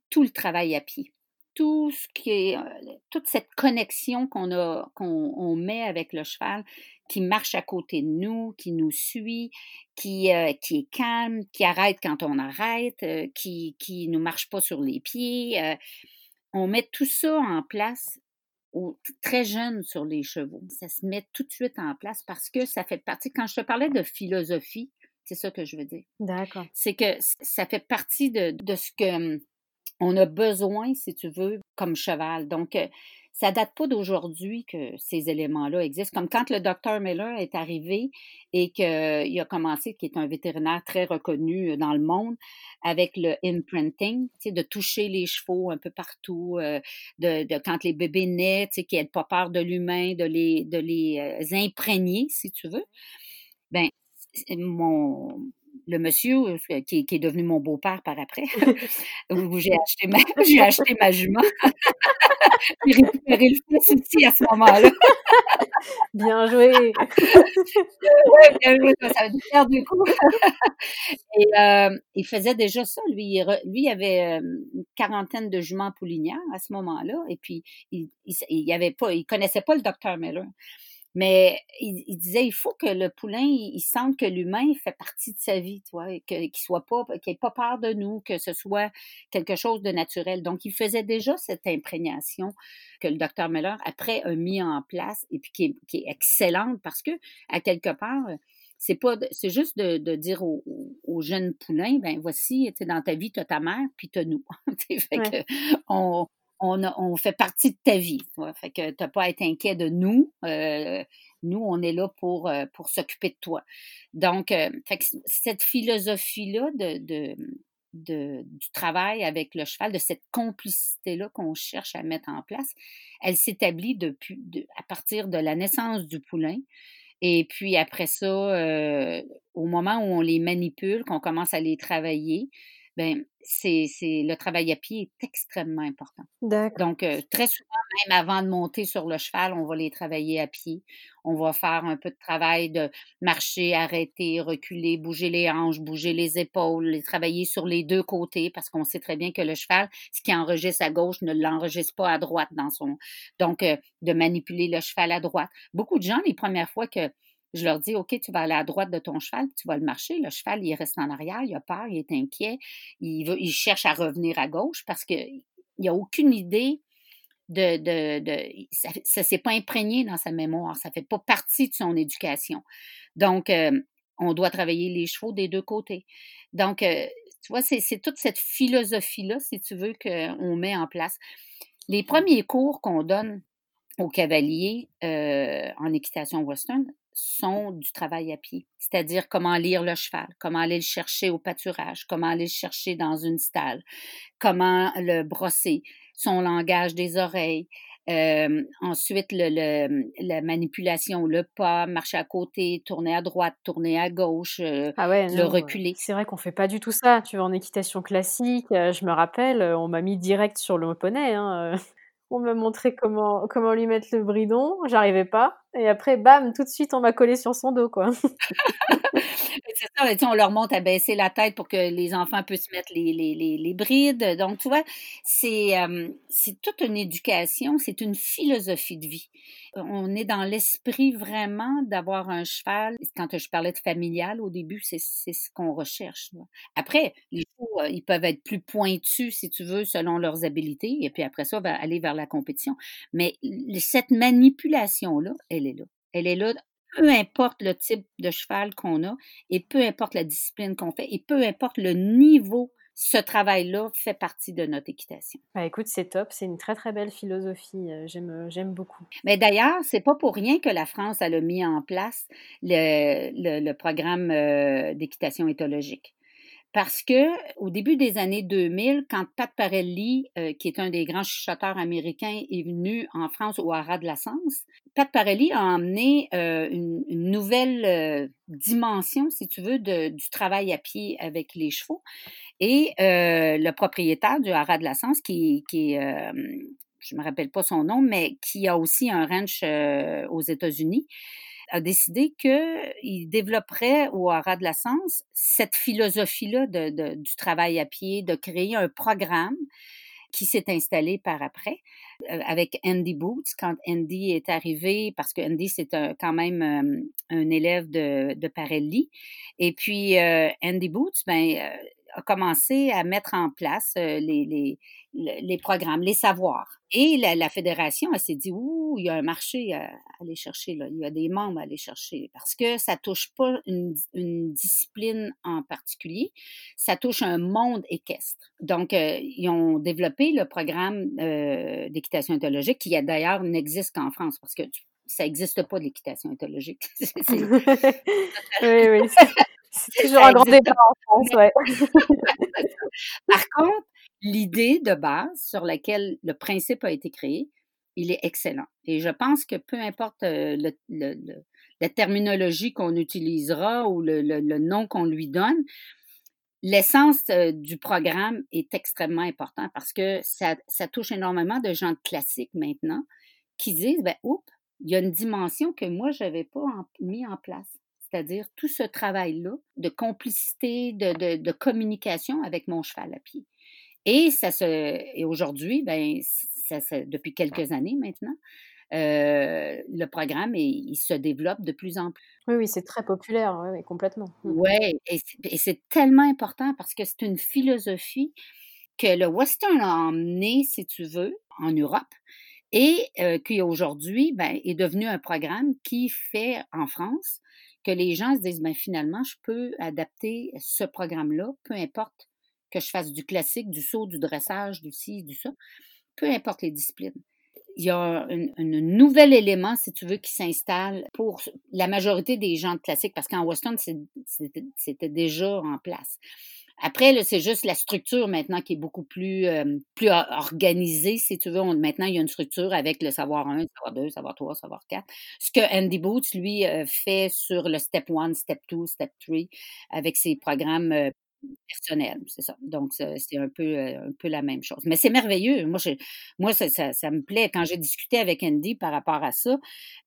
tout le travail à pied tout ce qui est, euh, toute cette connexion qu'on a, qu'on met avec le cheval, qui marche à côté de nous, qui nous suit, qui, euh, qui est calme, qui arrête quand on arrête, euh, qui, qui ne marche pas sur les pieds. On met tout ça en place très jeune sur les chevaux. Ça se met tout de suite en place parce que ça fait partie, quand je te parlais de philosophie, c'est ça que je veux dire. D'accord. C'est que ça fait partie de, de ce que hum, on a besoin, si tu veux, comme cheval. Donc, euh, ça date pas d'aujourd'hui que ces éléments-là existent. Comme quand le docteur Miller est arrivé et qu'il a commencé, qui est un vétérinaire très reconnu euh, dans le monde, avec le imprinting, de toucher les chevaux un peu partout, euh, de, quand les bébés naissent, qu'ils n'aient pas peur de l'humain, de les, de les imprégner, si tu veux. Ben, mon, le monsieur euh, qui, est devenu mon beau-père par après, où j'ai acheté ma, j'ai acheté ma jument. j'ai récupéré le fils aussi à ce moment-là. bien joué. oui, bien joué, ça va faire du coup. Et euh, il faisait déjà ça, lui. Lui, il avait euh, une quarantaine de juments poulinières à ce moment-là, et puis il, il, il, avait pas, il connaissait pas le docteur Miller. Mais il, disait, il faut que le poulain, il, sente que l'humain fait partie de sa vie, tu vois, qu'il soit pas, qu'il n'ait pas peur de nous, que ce soit quelque chose de naturel. Donc, il faisait déjà cette imprégnation que le docteur Meller, après, a mis en place et puis qui est, qui est excellente parce que, à quelque part, c'est pas c'est juste de, de dire aux, aux, jeunes poulains ben voici tu dans ta vie tu as ta mère puis tu as nous fait que on, on, fait partie de ta vie. Fait que tu n'as pas à être inquiet de nous. Euh, nous, on est là pour, euh, s'occuper de toi. Donc, euh, cette philosophie-là de, du travail avec le cheval, de cette complicité-là qu'on cherche à mettre en place, elle s'établit depuis à partir de la naissance du poulain. Et puis après ça, au moment où on les manipule, qu'on commence à les travailler, ben c'est le travail à pied est extrêmement important. D'accord. Donc, euh, très souvent, même avant de monter sur le cheval, on va les travailler à pied. On va faire un peu de travail de marcher, arrêter, reculer, bouger les hanches, bouger les épaules, les travailler sur les deux côtés parce qu'on sait très bien que le cheval, ce qui enregistre à gauche ne l'enregistre pas à droite dans son. Donc, euh, de manipuler le cheval à droite. Beaucoup de gens, les premières fois que je leur dis, OK, tu vas aller à droite de ton cheval, tu vas le marcher. Le cheval, il reste en arrière, il a peur, il est inquiet, il, veut, il cherche à revenir à gauche parce qu'il n'a aucune idée de. de, de ça ne s'est pas imprégné dans sa mémoire, ça ne fait pas partie de son éducation. Donc, euh, on doit travailler les chevaux des deux côtés. Donc, euh, tu vois, c'est toute cette philosophie-là, si tu veux, qu'on met en place. Les premiers cours qu'on donne aux cavaliers euh, en équitation western, sont du travail à pied, c'est-à-dire comment lire le cheval, comment aller le chercher au pâturage, comment aller le chercher dans une stalle, comment le brosser, son langage des oreilles. Euh, ensuite, le, la manipulation, le pas, marcher à côté, tourner à droite, tourner à gauche, euh, ah ouais, le reculer. C'est vrai qu'on fait pas du tout ça. Tu vois, en équitation classique, je me rappelle, on m'a mis direct sur le poney. Hein, on m'a montré comment, comment lui mettre le bridon, j'arrivais pas. Et après, bam, tout de suite, on m'a collé sur son dos, quoi. c'est ça, on leur montre à baisser la tête pour que les enfants puissent mettre les, les, les, brides. Donc, tu vois, c'est, euh, c'est toute une éducation, c'est une philosophie de vie on est dans l'esprit vraiment d'avoir un cheval. Quand je parlais de familial au début, c'est ce qu'on recherche. Après, les chevaux, euh, ils peuvent être plus pointus, si tu veux, selon leurs habiletés, et puis après ça, va aller vers la compétition. Mais cette manipulation-là, elle est là. Elle est là peu importe le type de cheval qu'on a et peu importe la discipline qu'on fait et peu importe le niveau ce travail-là fait partie de notre équitation. Bah, écoute, c'est top, c'est une très très belle philosophie, euh, j'aime, euh, j'aime beaucoup. Mais d'ailleurs, c'est pas pour rien que la France a mis en place le, le, programme euh, d'équitation éthologique. Parce que au début des années 2000, quand Pat Parelli, qui est un des grands chuchoteurs américains, est venu en France au Haras de la Sens, Pat Parelli a emmené une, une, nouvelle dimension, si tu veux, du travail à pied avec les chevaux. Et euh, le propriétaire du Haras de la Sens, qui, euh, je ne me rappelle pas son nom, mais qui a aussi un ranch euh, aux États-Unis, a décidé qu'il développerait au Haras de la Sens cette philosophie-là de, du travail à pied, de créer un programme qui s'est installé par après avec Andy Boots quand Andy est arrivé, parce que Andy, c'est quand même un élève de, de Parelli. Et puis, Andy Boots, ben, a commencé à mettre en place les, les, les programmes, les savoirs. Et la, fédération, elle s'est dit, ouh, il y a un marché à, aller chercher, là. il y a des membres à aller chercher, parce que ça touche pas une, une discipline en particulier, ça touche un monde équestre. Donc, ils ont développé le programme euh, d'équitation éthologique, qui d'ailleurs n'existe qu'en France, parce que ça n'existe pas de l'équitation éthologique. oui, oui. C'est toujours un grand débat en France, ouais. Par contre, l'idée de base sur laquelle le principe a été créé, il est excellent. Et je pense que peu importe euh, la terminologie qu'on utilisera ou le, nom qu'on lui donne, l'essence euh, du programme est extrêmement important parce que ça, touche énormément de gens classiques maintenant qui disent, ben, oups, il y a une dimension que moi, je n'avais pas mis en place c'est-à-dire tout ce travail-là de complicité, de, communication avec mon cheval à pied. Et ça se, et aujourd'hui, ben, ça, depuis quelques années maintenant, euh, le programme il se développe de plus en plus. Oui, oui, c'est très populaire, oui, complètement. Mmh. Oui, et c'est tellement important parce que c'est une philosophie que le western a emmené, si tu veux, en Europe et euh, qui aujourd'hui ben, est devenu un programme qui fait en France que les gens se disent, ben, finalement, je peux adapter ce programme-là, peu importe que je fasse du classique, du saut, du dressage, du ci, du ça, peu importe les disciplines. Il y a un, nouvel élément, si tu veux, qui s'installe pour la majorité des gens de classique, parce qu'en Western, c'était déjà en place. Après, c'est juste la structure maintenant qui est beaucoup plus, euh, plus organisée, si tu veux. maintenant, il y a une structure avec le savoir 1, savoir 2, savoir 3, savoir 4. Ce que Andy Boots, lui, euh, fait sur le Step 1, Step 2, Step 3, avec ses programmes euh, personnel, c'est ça. Donc, c'est un peu, un peu la même chose. Mais c'est merveilleux. Moi, ça, me plaît. Quand j'ai discuté avec Andy par rapport à ça,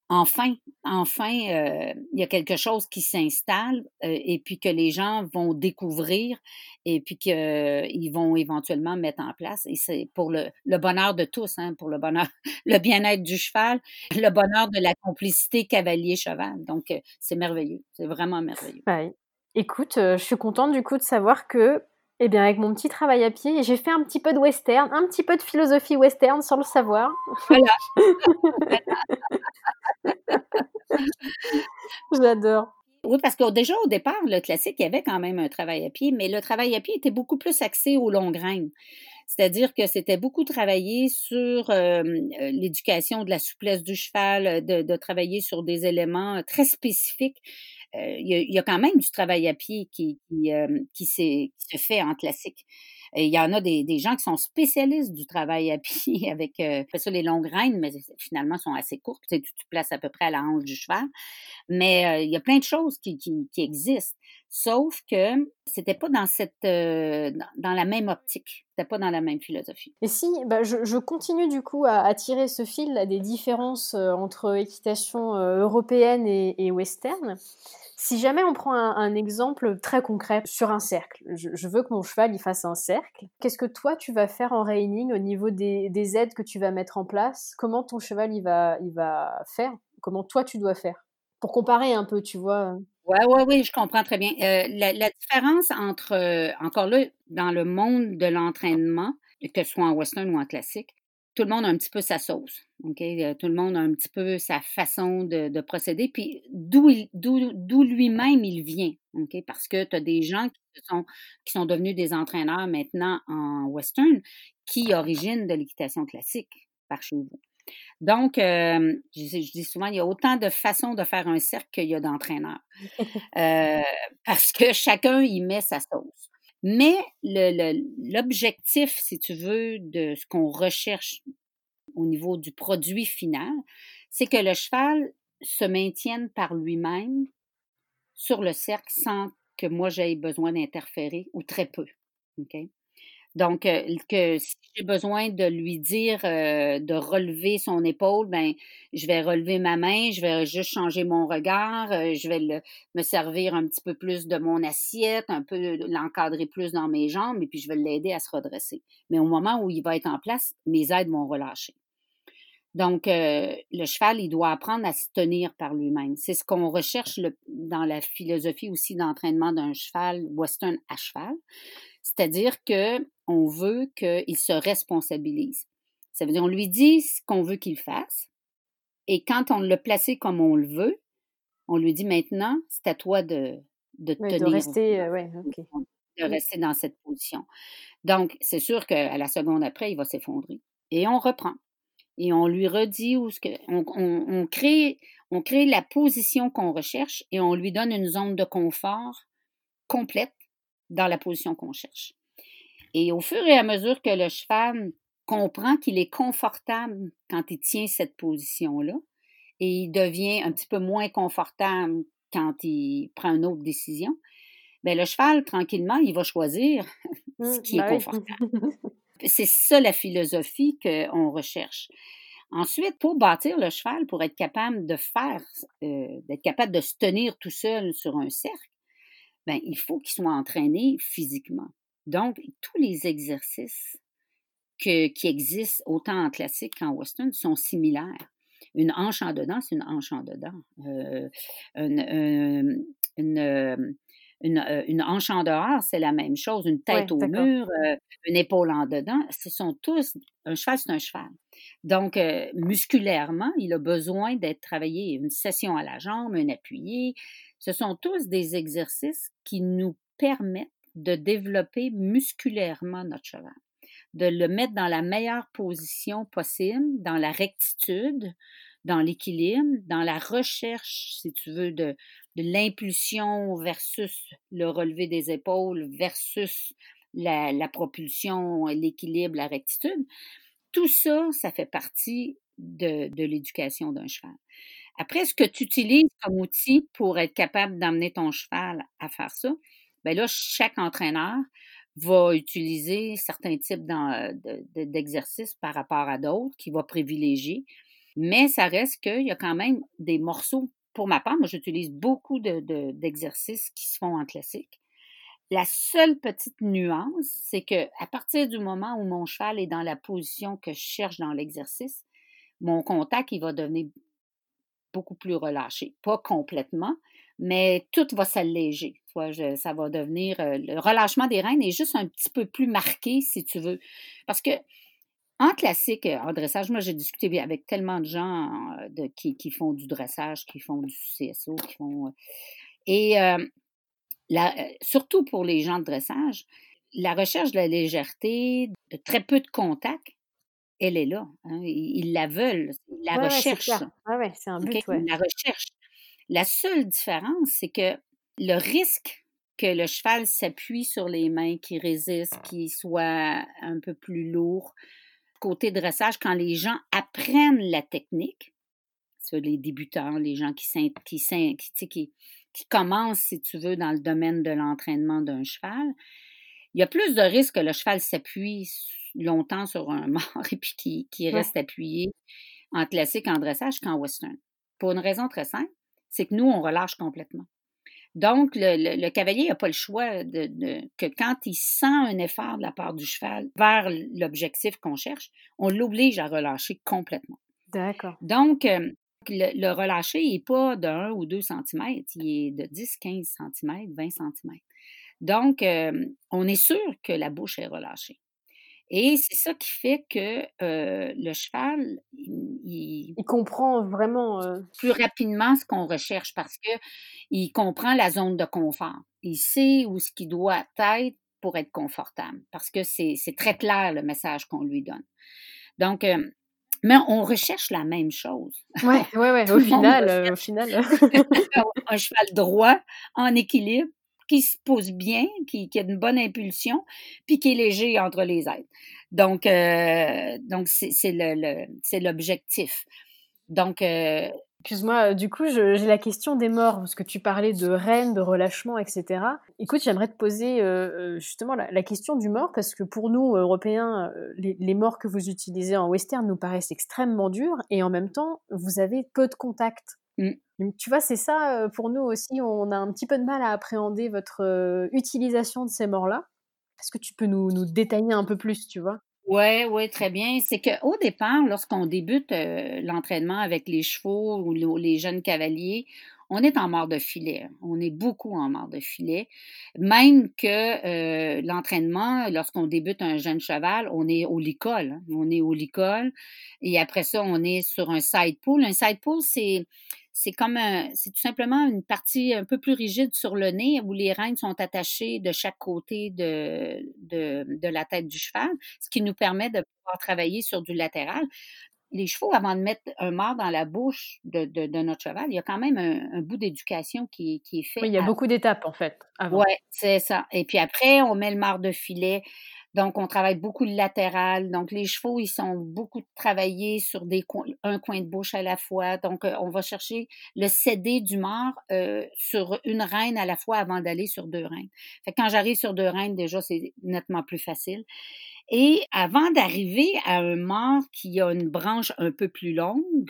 enfin, enfin, il y a quelque chose qui s'installe et puis que les gens vont découvrir et puis qu'ils vont éventuellement mettre en place. Et c'est pour le, le, bonheur de tous, hein, pour le bonheur, le bien-être du cheval, le bonheur de la complicité cavalier-cheval. Donc, c'est merveilleux. C'est vraiment merveilleux. Écoute, je suis contente du coup de savoir que, eh bien, avec mon petit travail à pied, j'ai fait un petit peu de western, un petit peu de philosophie western sans le savoir. Voilà. J'adore. Oui, parce que déjà au départ, le classique, il y avait quand même un travail à pied, mais le travail à pied était beaucoup plus axé aux longues graines. C'est-à-dire que c'était beaucoup travaillé sur l'éducation de la souplesse du cheval, de, de, travailler sur des éléments très spécifiques euh, il y, a quand même du travail à pied qui, qui, euh, qui, se fait en classique. Il y en a des, des, gens qui sont spécialistes du travail à pied avec euh, ça les longues reines, mais finalement sont assez courtes. Tu, tu places à peu près à la hanche du cheval. Mais il y a plein de choses qui, qui, qui existent. Sauf que c'était pas dans cette dans la même optique, c'était pas dans la même philosophie. Et si bah, je, continue du coup à, tirer ce fil des différences entre équitation européenne et, et western. Si jamais on prend un, exemple très concret sur un cercle, je, veux que mon cheval il fasse un cercle. Qu'est-ce que toi tu vas faire en reining au niveau des, aides que tu vas mettre en place? Comment ton cheval il va, il va faire? Comment toi tu dois faire? Pour comparer un peu, tu vois. Oui, oui, oui, je comprends très bien. Euh, la, différence entre, euh, encore là, dans le monde de l'entraînement, que ce soit en western ou en classique, tout le monde a un petit peu sa sauce. OK? Euh, tout le monde a un petit peu sa façon de, procéder, puis d'où, lui-même il vient. OK? Parce que tu as des gens qui sont, qui sont devenus des entraîneurs maintenant en western qui originent de l'équitation classique par chez vous. Donc, euh, je, dis souvent, il y a autant de façons de faire un cercle qu'il y a d'entraîneurs. Euh, parce que chacun y met sa sauce. Mais l'objectif, si tu veux, de ce qu'on recherche au niveau du produit final, c'est que le cheval se maintienne par lui-même sur le cercle sans que moi j'aie besoin d'interférer ou très peu. Donc, euh, que si j'ai besoin de lui dire euh, de relever son épaule, ben, je vais relever ma main, je vais juste changer mon regard, euh, je vais me servir un petit peu plus de mon assiette, un peu l'encadrer plus dans mes jambes, et puis je vais l'aider à se redresser. Mais au moment où il va être en place, mes aides vont relâcher. Donc, le cheval, il doit apprendre à se tenir par lui-même. C'est ce qu'on recherche dans la philosophie aussi d'entraînement d'un cheval western à cheval. C'est-à-dire qu'on veut qu'il se responsabilise. Ça veut dire, on lui dit ce qu'on veut qu'il fasse. Et quand on l'a placé comme on le veut, on lui dit maintenant, c'est à toi de, de tenir. De rester, euh, de rester dans cette position. Donc, c'est sûr qu'à la seconde après, il va s'effondrer. Et on reprend. Et on lui redit où ce que. On, crée, on crée la position qu'on recherche et on lui donne une zone de confort complète dans la position qu'on cherche. Et au fur et à mesure que le cheval comprend qu'il est confortable quand il tient cette position-là, et il devient un petit peu moins confortable quand il prend une autre décision, bien, le cheval, tranquillement, il va choisir ce mmh, qui est ben confortable. C'est ça la philosophie qu'on recherche. Ensuite, pour bâtir le cheval, pour être capable de faire, euh, d'être capable de se tenir tout seul sur un cercle, ben, il faut qu'il soit entraîné physiquement. Donc, tous les exercices que, qui existent autant en classique qu'en western sont similaires. Une hanche en dedans, c'est une hanche en dedans. Euh, une, euh, une, euh, une, une, hanche en dehors, c'est la même chose. Une tête au mur, une épaule en dedans, ce sont tous. Un cheval, c'est un cheval. Donc, musculairement, il a besoin d'être travaillé. Une session à la jambe, un appuyé, ce sont tous des exercices qui nous permettent de développer musculairement notre cheval, de le mettre dans la meilleure position possible, dans la rectitude, dans l'équilibre, dans la recherche, si tu veux, de, l'impulsion versus le relevé des épaules versus la, propulsion, l'équilibre, la rectitude. Tout ça, ça fait partie de l'éducation d'un cheval. Après, ce que tu utilises comme outil pour être capable d'amener ton cheval à faire ça, bien là, chaque entraîneur va utiliser certains types d'exercices par rapport à d'autres qu'il va privilégier. Mais ça reste qu'il y a quand même des morceaux. Pour ma part, moi, j'utilise beaucoup d'exercices qui se font en classique. La seule petite nuance, c'est que à partir du moment où mon cheval est dans la position que je cherche dans l'exercice, mon contact, il va devenir beaucoup plus relâché. Pas complètement, mais tout va s'alléger. Ça va devenir. Euh, le relâchement des rênes est juste un petit peu plus marqué, si tu veux. Parce que en classique, en dressage, moi j'ai discuté avec tellement de gens euh, de, qui, font du dressage, qui font du CSO, qui font. Euh, et surtout pour les gens de dressage, la recherche de la légèreté, de très peu de contact, elle est là. Hein, ils, la veulent, ils la recherchent. Ouais, c'est un but. Ils la recherchent. La seule différence, c'est que le risque que le cheval s'appuie sur les mains, qu'il résiste, qu'il soit un peu plus lourd, côté dressage, quand les gens apprennent la technique, les débutants, les gens qui, qui, qui, qui, qui commencent, si tu veux, dans le domaine de l'entraînement d'un cheval, il y a plus de risques que le cheval s'appuie longtemps sur un mort et puis qui, qui reste appuyé en classique, en dressage qu'en western. Pour une raison très simple, c'est que nous, on relâche complètement. Donc, le, cavalier n'a pas le choix de, que quand il sent un effort de la part du cheval vers l'objectif qu'on cherche, on l'oblige à relâcher complètement. D'accord. Donc, euh, le, relâcher n'est pas de 1 ou 2 cm, il est de 10, 15 cm, 20 cm. Donc, euh, on est sûr que la bouche est relâchée. Et c'est ça qui fait que le cheval, il, comprend vraiment plus rapidement ce qu'on recherche parce que il comprend la zone de confort. Il sait où ce qu'il doit être pour être confortable parce que c'est très clair le message qu'on lui donne. Donc, mais on recherche la même chose. Oui, ouais, ouais. au final, au final. un cheval droit, en équilibre, qui se pose bien, qui, a une bonne impulsion, puis qui est léger entre les aides. Donc, euh, donc c'est le, l'objectif. Donc, euh, Excuse-moi, euh, du coup, j'ai la question des morts, parce que tu parlais de reine, de relâchement, etc. Écoute, j'aimerais te poser justement la, question du mort, parce que pour nous, Européens, les, les, morts que vous utilisez en western nous paraissent extrêmement durs, et en même temps, vous avez peu de Mmh. tu vois, c'est ça, pour nous aussi, on a un petit peu de mal à appréhender votre utilisation de ces morts-là. Est-ce que tu peux nous, nous, détailler un peu plus, tu vois? Oui, oui, très bien. C'est qu'au départ, lorsqu'on débute l'entraînement avec les chevaux ou les jeunes cavaliers, on est en mort de filet. On est beaucoup en mort de filet. Même que l'entraînement, lorsqu'on débute un jeune cheval, on est au licol. Hein. On est au licol. Et après ça, on est sur un side pull. Un side pull, c'est c'est comme c'est tout simplement une partie un peu plus rigide sur le nez où les rênes sont attachées de chaque côté de, de, la tête du cheval, ce qui nous permet de pouvoir travailler sur du latéral. Les chevaux, avant de mettre un mort dans la bouche de, de, notre cheval, il y a quand même un, bout d'éducation qui, qui, est fait. Oui, il y a beaucoup d'étapes, en fait. Oui, c'est ça. Et puis après, on met le mort de filet donc, on travaille beaucoup le latéral. Donc, les chevaux, ils sont beaucoup travaillés sur des un coin de bouche à la fois. Donc, euh, on va chercher le cédé du mort euh, sur une reine à la fois avant d'aller sur deux reines. Fait quand j'arrive sur deux reines, déjà, c'est nettement plus facile. Et avant d'arriver à un mort qui a une branche un peu plus longue,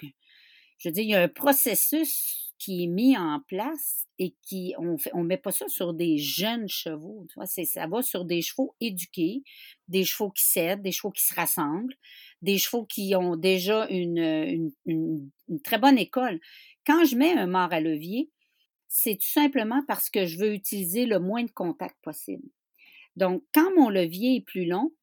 je dire, il y a un processus qui est mis en place et qui on fait, on met pas ça sur des jeunes chevaux, tu vois, c'est ça va sur des chevaux éduqués, des chevaux qui cèdent, des chevaux qui se rassemblent, des chevaux qui ont déjà une, une, une, très bonne école. Quand je mets un mort à levier, c'est tout simplement parce que je veux utiliser le moins de contact possible. Donc, quand mon levier est plus long,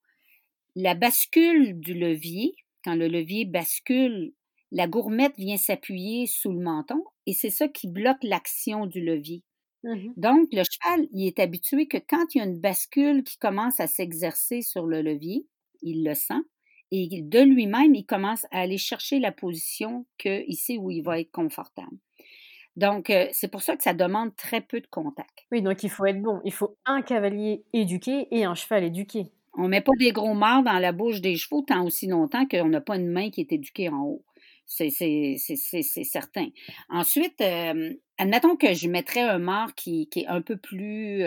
la bascule du levier, quand le levier bascule la gourmette vient s'appuyer sous le menton et c'est ça qui bloque l'action du levier. Mmh Donc, le cheval, il est habitué que quand il y a une bascule qui commence à s'exercer sur le levier, il le sent et de lui-même, il commence à aller chercher la position qu'il sait où il va être confortable. Donc, euh, c'est pour ça que ça demande très peu de contact. Oui, donc il faut être bon. Il faut un cavalier éduqué et un cheval éduqué. On ne met pas des gros mards dans la bouche des chevaux tant aussi longtemps qu'on n'a pas une main qui est éduquée en haut. C'est certain. Ensuite, admettons que je mettrais un mort qui, est un peu plus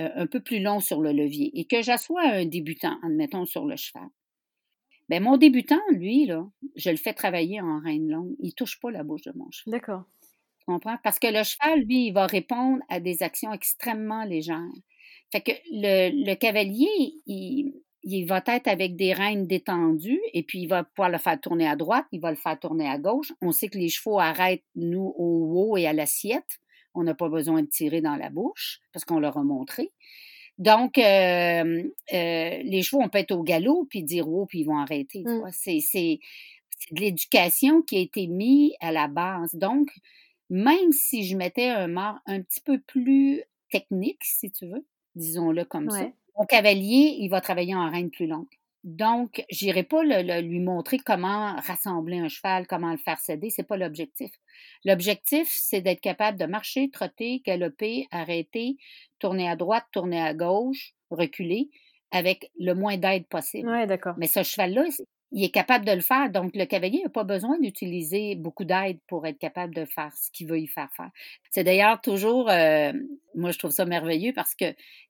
euh, un peu plus long sur le levier et que j'assois un débutant, admettons, sur le cheval. Ben, mon débutant, lui, là, je le fais travailler en reine longue. Il ne touche pas la bouche de mon cheval. D'accord. Tu comprends? Parce que le cheval, lui, il va répondre à des actions extrêmement légères. Fait que le, le cavalier, il, il va être avec des rênes détendues et puis il va pouvoir le faire tourner à droite, il va le faire tourner à gauche. On sait que les chevaux arrêtent, nous, au haut et à l'assiette. On n'a pas besoin de tirer dans la bouche parce qu'on leur a montré. Donc, euh, euh, les chevaux, on peut être au galop puis dire oh, puis ils vont arrêter. Mmh. C'est de l'éducation qui a été mise à la base. Donc, même si je mettais un mort un petit peu plus technique, si tu veux, disons-le comme ça, mon cavalier, il va travailler en reine plus longue. Donc, j'irai pas lui montrer comment rassembler un cheval, comment le faire céder, c'est pas l'objectif. L'objectif, c'est d'être capable de marcher, trotter, galoper, arrêter, tourner à droite, tourner à gauche, reculer, avec le moins d'aide possible. Ouais, d'accord. Mais ce cheval-là, il est capable de le faire. Donc, le cavalier n'a pas besoin d'utiliser beaucoup d'aide pour être capable de faire ce qu'il veut y faire faire. C'est d'ailleurs toujours, euh, moi, je trouve ça merveilleux parce que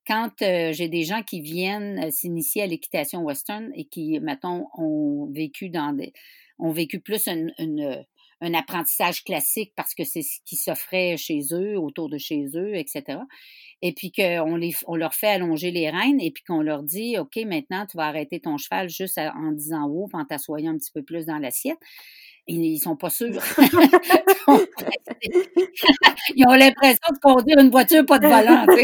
quand euh, j'ai des gens qui viennent euh, s'initier à l'équitation western et qui, mettons, ont vécu dans des, ont vécu plus une, un apprentissage classique parce que c'est ce qui s'offrait chez eux, autour de chez eux, etc et puis qu'on on leur fait allonger les rênes et puis qu'on leur dit, OK, maintenant, tu vas arrêter ton cheval juste en disant haut, en t'assoyant un petit peu plus dans l'assiette. Ils, sont pas sûrs. ils ont l'impression de conduire une voiture pas de volant,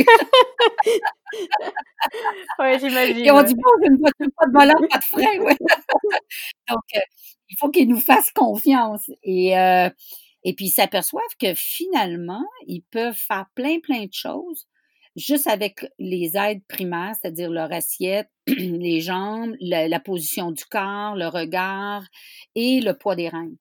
oui, j'imagine. Ils ont dit, bon, une voiture pas de volant, pas de frein, ouais. Donc, euh, il faut qu'ils nous fassent confiance. Et, euh, et puis, ils s'aperçoivent que finalement, ils peuvent faire plein, plein de choses juste avec les aides primaires, c'est-à-dire leur assiette, les jambes, la, position du corps, le regard et le poids des reins.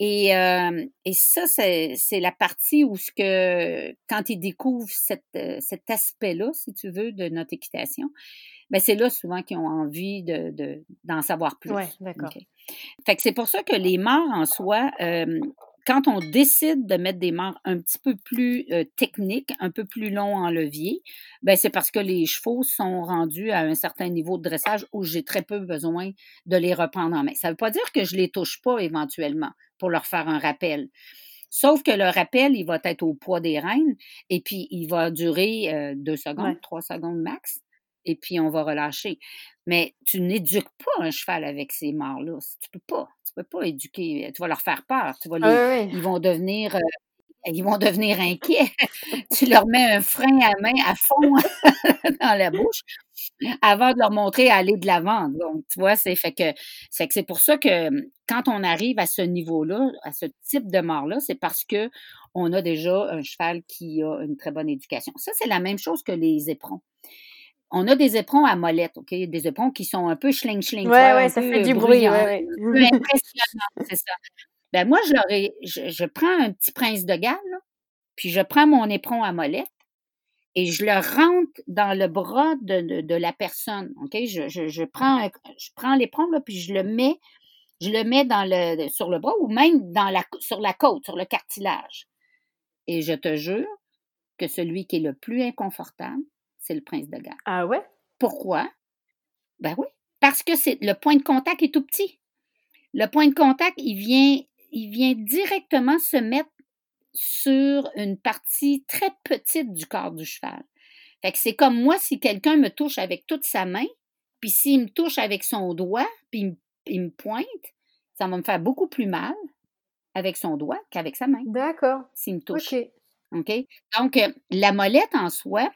Et, euh, et ça, c'est la partie où ce que quand ils découvrent cette, euh, cet aspect-là, si tu veux, de notre équitation, ben c'est là souvent qu'ils ont envie de d'en savoir plus. Oui, d'accord. Fait que c'est pour ça que les morts en soi, euh, quand on décide de mettre des morts un petit peu plus euh, techniques, un peu plus longs en levier, ben c'est parce que les chevaux sont rendus à un certain niveau de dressage où j'ai très peu besoin de les reprendre en main. Ça ne veut pas dire que je les touche pas éventuellement pour leur faire un rappel. Sauf que le rappel, il va être au poids des rênes et puis il va durer euh, deux secondes, trois secondes max et puis on va relâcher. Mais tu n'éduques pas un cheval avec ces morts-là. Tu peux pas peux pas éduquer, tu vas leur faire peur, tu vas ils vont devenir euh, ils vont devenir inquiets. tu leur mets un frein à main à fond dans la bouche avant de leur montrer à aller de l'avant. Donc, tu vois, c'est fait que c'est que c'est pour ça que quand on arrive à ce niveau-là, à ce type de mort-là, c'est parce que on a déjà un cheval qui a une très bonne éducation. Ça, c'est la même chose que les éperons on a des éperons à molette, OK? Des éperons qui sont un peu schling-schling. Ouais, ouais, ça fait du bruit, ouais, ouais. Un peu impressionnant, c'est ça. Ben moi, je, je, prends un petit prince de Galles, puis je prends mon éperon à molette et je le rentre dans le bras de, de, la personne, OK? Je, je, je prends, je prends l'éperon, là, puis je le mets, je le mets dans le, sur le bras ou même dans la, sur la côte, sur le cartilage. Et je te jure que celui qui est le plus inconfortable, c'est le prince de Galles. Ah ouais? Pourquoi? Ben oui, parce que c'est le point de contact est tout petit. Le point de contact, il vient, il vient directement se mettre sur une partie très petite du corps du cheval. Fait que c'est comme moi, si quelqu'un me touche avec toute sa main, puis s'il me touche avec son doigt, puis il me pointe, ça va me faire beaucoup plus mal avec son doigt qu'avec sa main. D'accord. S'il me touche. OK? Donc, euh, la molette en soi,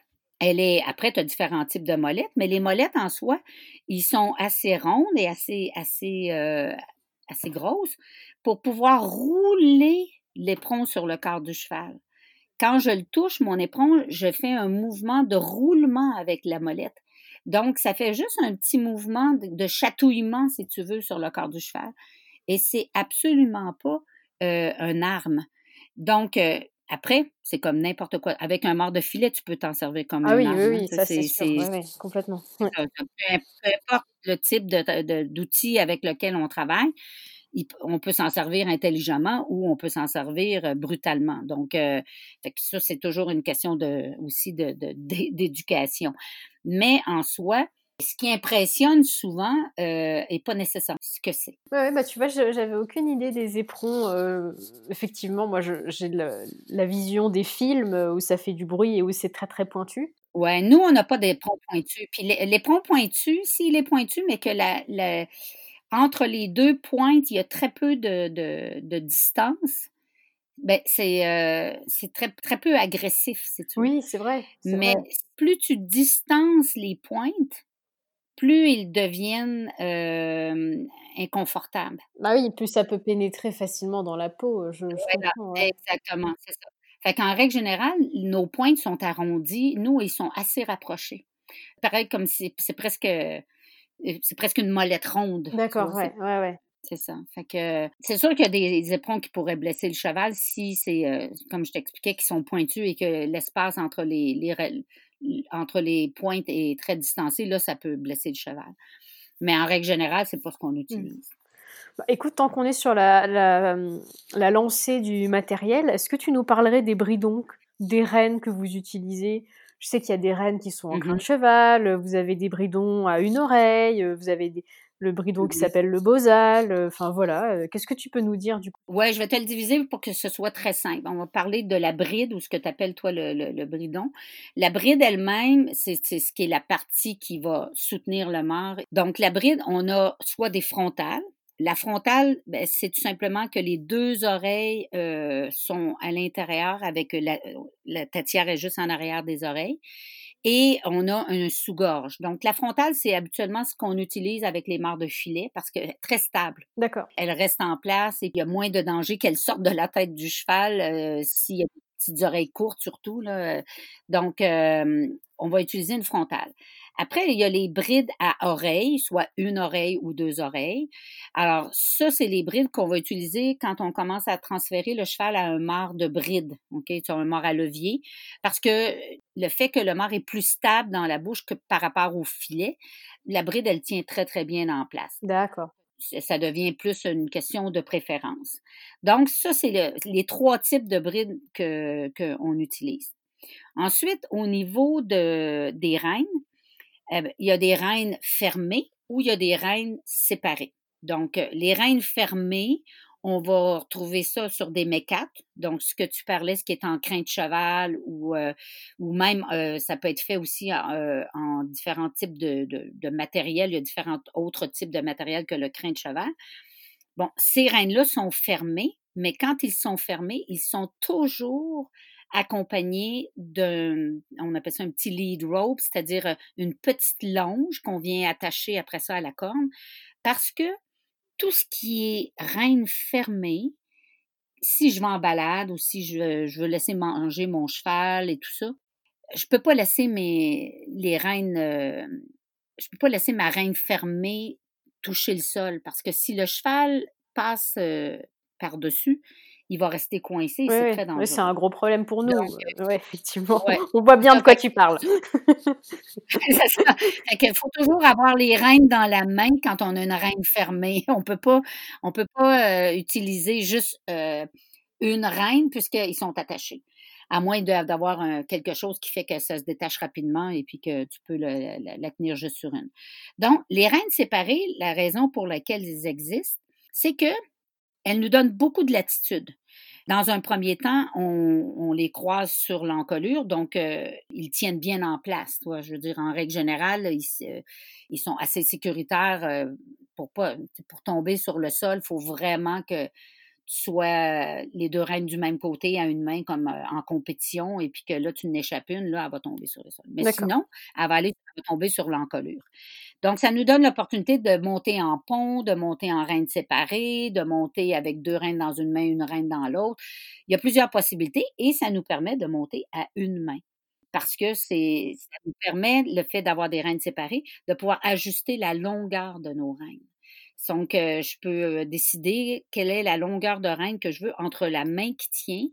elle est, après, tu as différents types de molettes, mais les molettes en soi, ils sont assez rondes et assez, assez, euh, assez grosses pour pouvoir rouler l'éperon sur le corps du cheval. Quand je le touche, mon éperon, je fais un mouvement de roulement avec la molette. Donc, ça fait juste un petit mouvement de, chatouillement, si tu veux, sur le corps du cheval. Et c'est absolument pas euh, un arme. Donc, euh, après, c'est comme n'importe quoi. Avec un mort de filet, tu peux t'en servir comme ah oui, oui, oui, ça c'est sûr. complètement. Peu, importe le type d'outil avec lequel on travaille, on peut s'en servir intelligemment ou on peut s'en servir brutalement. Donc, ça, c'est toujours une question de, aussi d'éducation. Mais en soi, ce qui impressionne souvent euh, pas nécessaire ce que c'est. Oui, bah tu vois, j'avais aucune idée des éperons. Euh, effectivement, moi, j'ai la, vision des films où ça fait du bruit et où c'est très très pointu. Ouais, nous, on n'a pas d'éperon pointus. Puis l'éperon pointu, s'il est pointu, mais que la, entre les deux pointes, il y a très peu de, distance. Ben, c'est euh, très, très peu agressif, c'est tout. Oui, c'est vrai. Mais plus tu distances les pointes, plus ils deviennent inconfortables. Bah oui, plus ça peut pénétrer facilement dans la peau, je, comprends. Exactement, c'est ça. Fait qu'en règle générale, nos pointes sont arrondies, nous, ils sont assez rapprochés. Pareil comme si c'est presque c'est presque une molette ronde. D'accord, ouais, ouais, ouais. C'est ça. Fait que c'est sûr qu'il y a des éperons qui pourraient blesser le cheval si c'est, comme je t'expliquais, qui sont pointus et que l'espace entre les, les, entre les pointes est très distancé, là, ça peut blesser le cheval. Mais en règle générale, c'est pas ce qu'on mmh. utilise. Bah, écoute, tant qu'on est sur la, la, lancée du matériel, est-ce que tu nous parlerais des bridons, des rênes que vous utilisez? Je sais qu'il y a des rênes qui sont en grain de cheval, vous avez des bridons à une oreille, vous avez des, le bridon qui s'appelle le bosal. Euh, enfin voilà, euh, qu'est-ce que tu peux nous dire du coup? Ouais, je vais te le diviser pour que ce soit très simple. On va parler de la bride ou ce que tu appelles toi le, bridon. La bride elle-même, c'est ce qui est la partie qui va soutenir le mort. Donc la bride, on a soit des frontales. La frontale, ben, c'est tout simplement que les deux oreilles euh, sont à l'intérieur avec la, la tatière est juste en arrière des oreilles et on a un sous-gorge. Donc, la frontale, c'est habituellement ce qu'on utilise avec les mares de filet parce qu'elle est très stable. D'accord. Elle reste en place et il y a moins de danger qu'elle sorte de la tête du cheval euh, s'il y a des petites oreilles courtes surtout. Là. Donc, euh, on va utiliser une frontale. Après, il y a les brides à oreilles, soit une oreille ou deux oreilles. Alors, ça, c'est les brides qu'on va utiliser quand on commence à transférer le cheval à un mât de bride, OK, sur un mât à levier, parce que le fait que le mât est plus stable dans la bouche que par rapport au filet, la bride, elle tient très, très bien en place. D'accord ça devient plus une question de préférence. Donc, ça, c'est les trois types de brides qu'on utilise. Ensuite, au niveau de, des reines, eh ben, il y a des reines fermées ou il y a des reines séparées. Donc, euh, les reines fermées, on va retrouver ça sur des mécates. Donc, ce que tu parlais, ce qui est en crin de cheval ou, euh, même, euh, ça peut être fait aussi en, différents types de, de, matériel. Il y a différents autres types de matériel que le crin de cheval. Bon, ces reines-là sont fermées, mais quand ils sont fermés, ils sont toujours accompagné d'un, on appelle ça un petit lead rope, c'est-à-dire euh, une petite longe qu'on vient attacher après ça à la corne, parce que tout ce qui est reine fermée, si je vais en balade ou si je, veux laisser manger mon cheval et tout ça, je peux pas laisser mes les reines, euh, je peux pas laisser ma reine fermée toucher le sol parce que si le cheval passe euh, par dessus, il va rester coincé. c'est très dangereux. c'est un gros problème pour nous. Euh, effectivement. On voit bien de quoi tu parles. Il faut toujours avoir les rênes dans la main quand on a une reine fermée. On peut pas, on peut pas euh, utiliser juste euh, une reine puisqu'ils sont attachés. À moins d'avoir quelque chose qui fait que ça se détache rapidement et puis que tu peux la tenir juste sur une. Donc, les reines séparées, la raison pour laquelle ils existent, c'est que elles nous donnent beaucoup de latitude. Dans un premier temps, on, les croise sur l'encolure, donc euh, ils tiennent bien en place. Toi. Je veux dire, en règle générale, ils, sont assez sécuritaires euh, pour pas pour tomber sur le sol. Il faut vraiment que soit les deux reines du même côté à une main comme en compétition et puis que là tu n'échappes une, là elle va tomber sur le sol. Mais sinon, elle va aller tomber sur l'encolure. Donc ça nous donne l'opportunité de monter en pont, de monter en reine séparée, de monter avec deux reines dans une main, une reine dans l'autre. Il y a plusieurs possibilités et ça nous permet de monter à une main parce que c'est ça nous permet le fait d'avoir des reines séparées de pouvoir ajuster la longueur de nos reines. Donc, je peux décider quelle est la longueur de reine que je veux entre la main qui tient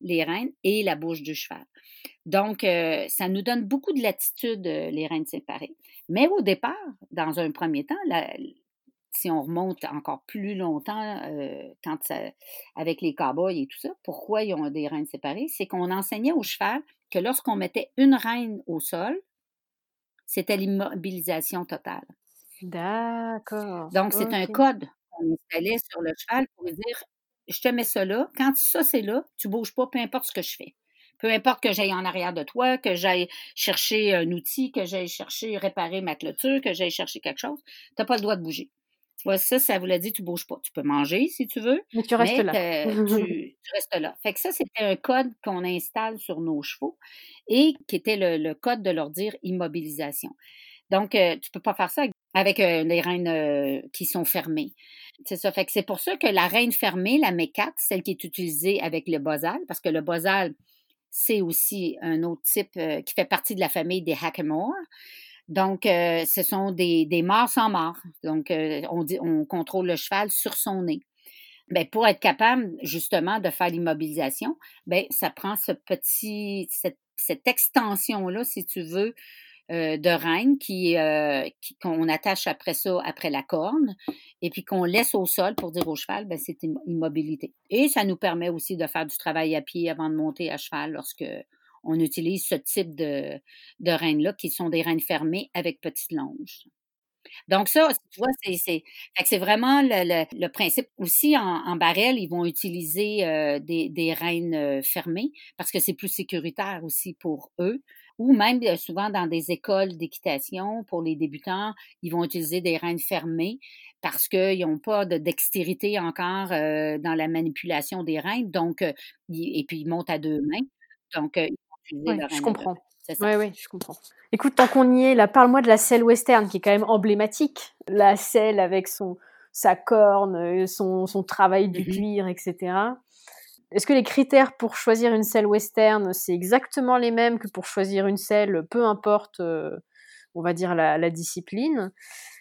les reines et la bouche du cheval. Donc, ça nous donne beaucoup de latitude, les reines séparées. Mais au départ, dans un premier temps, si on remonte encore plus longtemps, avec les cowboys et tout ça, pourquoi ils ont des reines séparées? C'est qu'on enseignait au cheval que lorsqu'on mettait une reine au sol, c'était l'immobilisation totale. D'accord. Donc, c'est un code qu'on installait sur le cheval pour dire je te mets ça là. Quand ça, c'est là, tu bouges pas, peu importe ce que je fais. Peu importe que j'aille en arrière de toi, que j'aille chercher un outil, que j'aille chercher réparer ma clôture, que j'aille chercher quelque chose, tu n'as pas le droit de bouger. Tu vois, ça, ça voulait dire tu bouges pas. Tu peux manger si tu veux. Mais tu restes là. tu, restes là. Fait que ça, c'était un code qu'on installe sur nos chevaux et qui était le, code de leur dire immobilisation. Donc, euh, tu ne peux pas faire ça avec, euh, les reines qui sont fermées. C'est ça. C'est pour ça que la reine fermée, la mécate, celle qui est utilisée avec le bosal, parce que le bosal, c'est aussi un autre type qui fait partie de la famille des hackamore. Donc, ce sont des, des morts sans mort. Donc, on, dit, on contrôle le cheval sur son nez. Bien, pour être capable justement de faire l'immobilisation, bien, ça prend ce petit, cette, cette extension-là, si tu veux, euh, de reine qui, qu'on attache après ça, après la corne, et puis qu'on laisse au sol pour dire au cheval, ben, c'est immobilité. Et ça nous permet aussi de faire du travail à pied avant de monter à cheval lorsque on utilise ce type de, de reines-là, qui sont des reines fermées avec petites longes. Donc ça, tu vois, c'est, vraiment le, principe. Aussi, en, barrel, ils vont utiliser euh, des, des euh, fermées parce que c'est plus sécuritaire aussi pour eux. Ou même souvent dans des écoles d'équitation, pour les débutants, ils vont utiliser des reines fermées parce qu'ils n'ont pas de dextérité encore dans la manipulation des reines. Donc, et puis ils montent à deux mains. Donc, je comprends. Oui, oui, je comprends. Écoute, tant qu'on y est, là, parle-moi de la selle western, qui est quand même emblématique. La selle avec son, sa corne, son, son travail du mmh cuir, etc. Est-ce que les critères pour choisir une selle western, c'est exactement les mêmes que pour choisir une selle, peu importe, euh, on va dire, la, la discipline?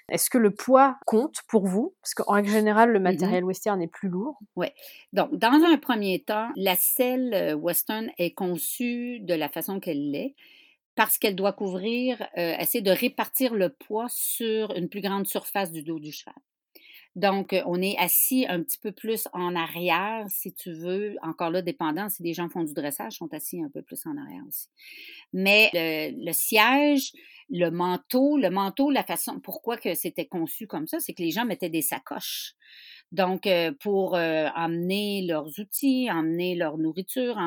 Est-ce que le poids compte pour vous? Parce qu'en règle générale, le mmh matériel western est plus lourd. Oui. Donc, dans un premier temps, la selle euh, western est conçue de la façon qu'elle l'est parce qu'elle doit couvrir, euh, essayer de répartir le poids sur une plus grande surface du dos du cheval. Donc, on est assis un petit peu plus en arrière, si tu veux. Encore là, dépendant, si des gens font du dressage, sont assis un peu plus en arrière aussi. Mais le, siège, le manteau, le manteau, la façon, pourquoi que c'était conçu comme ça, c'est que les gens mettaient des sacoches. Donc, euh, pour euh, emmener leurs outils, emmener leur nourriture,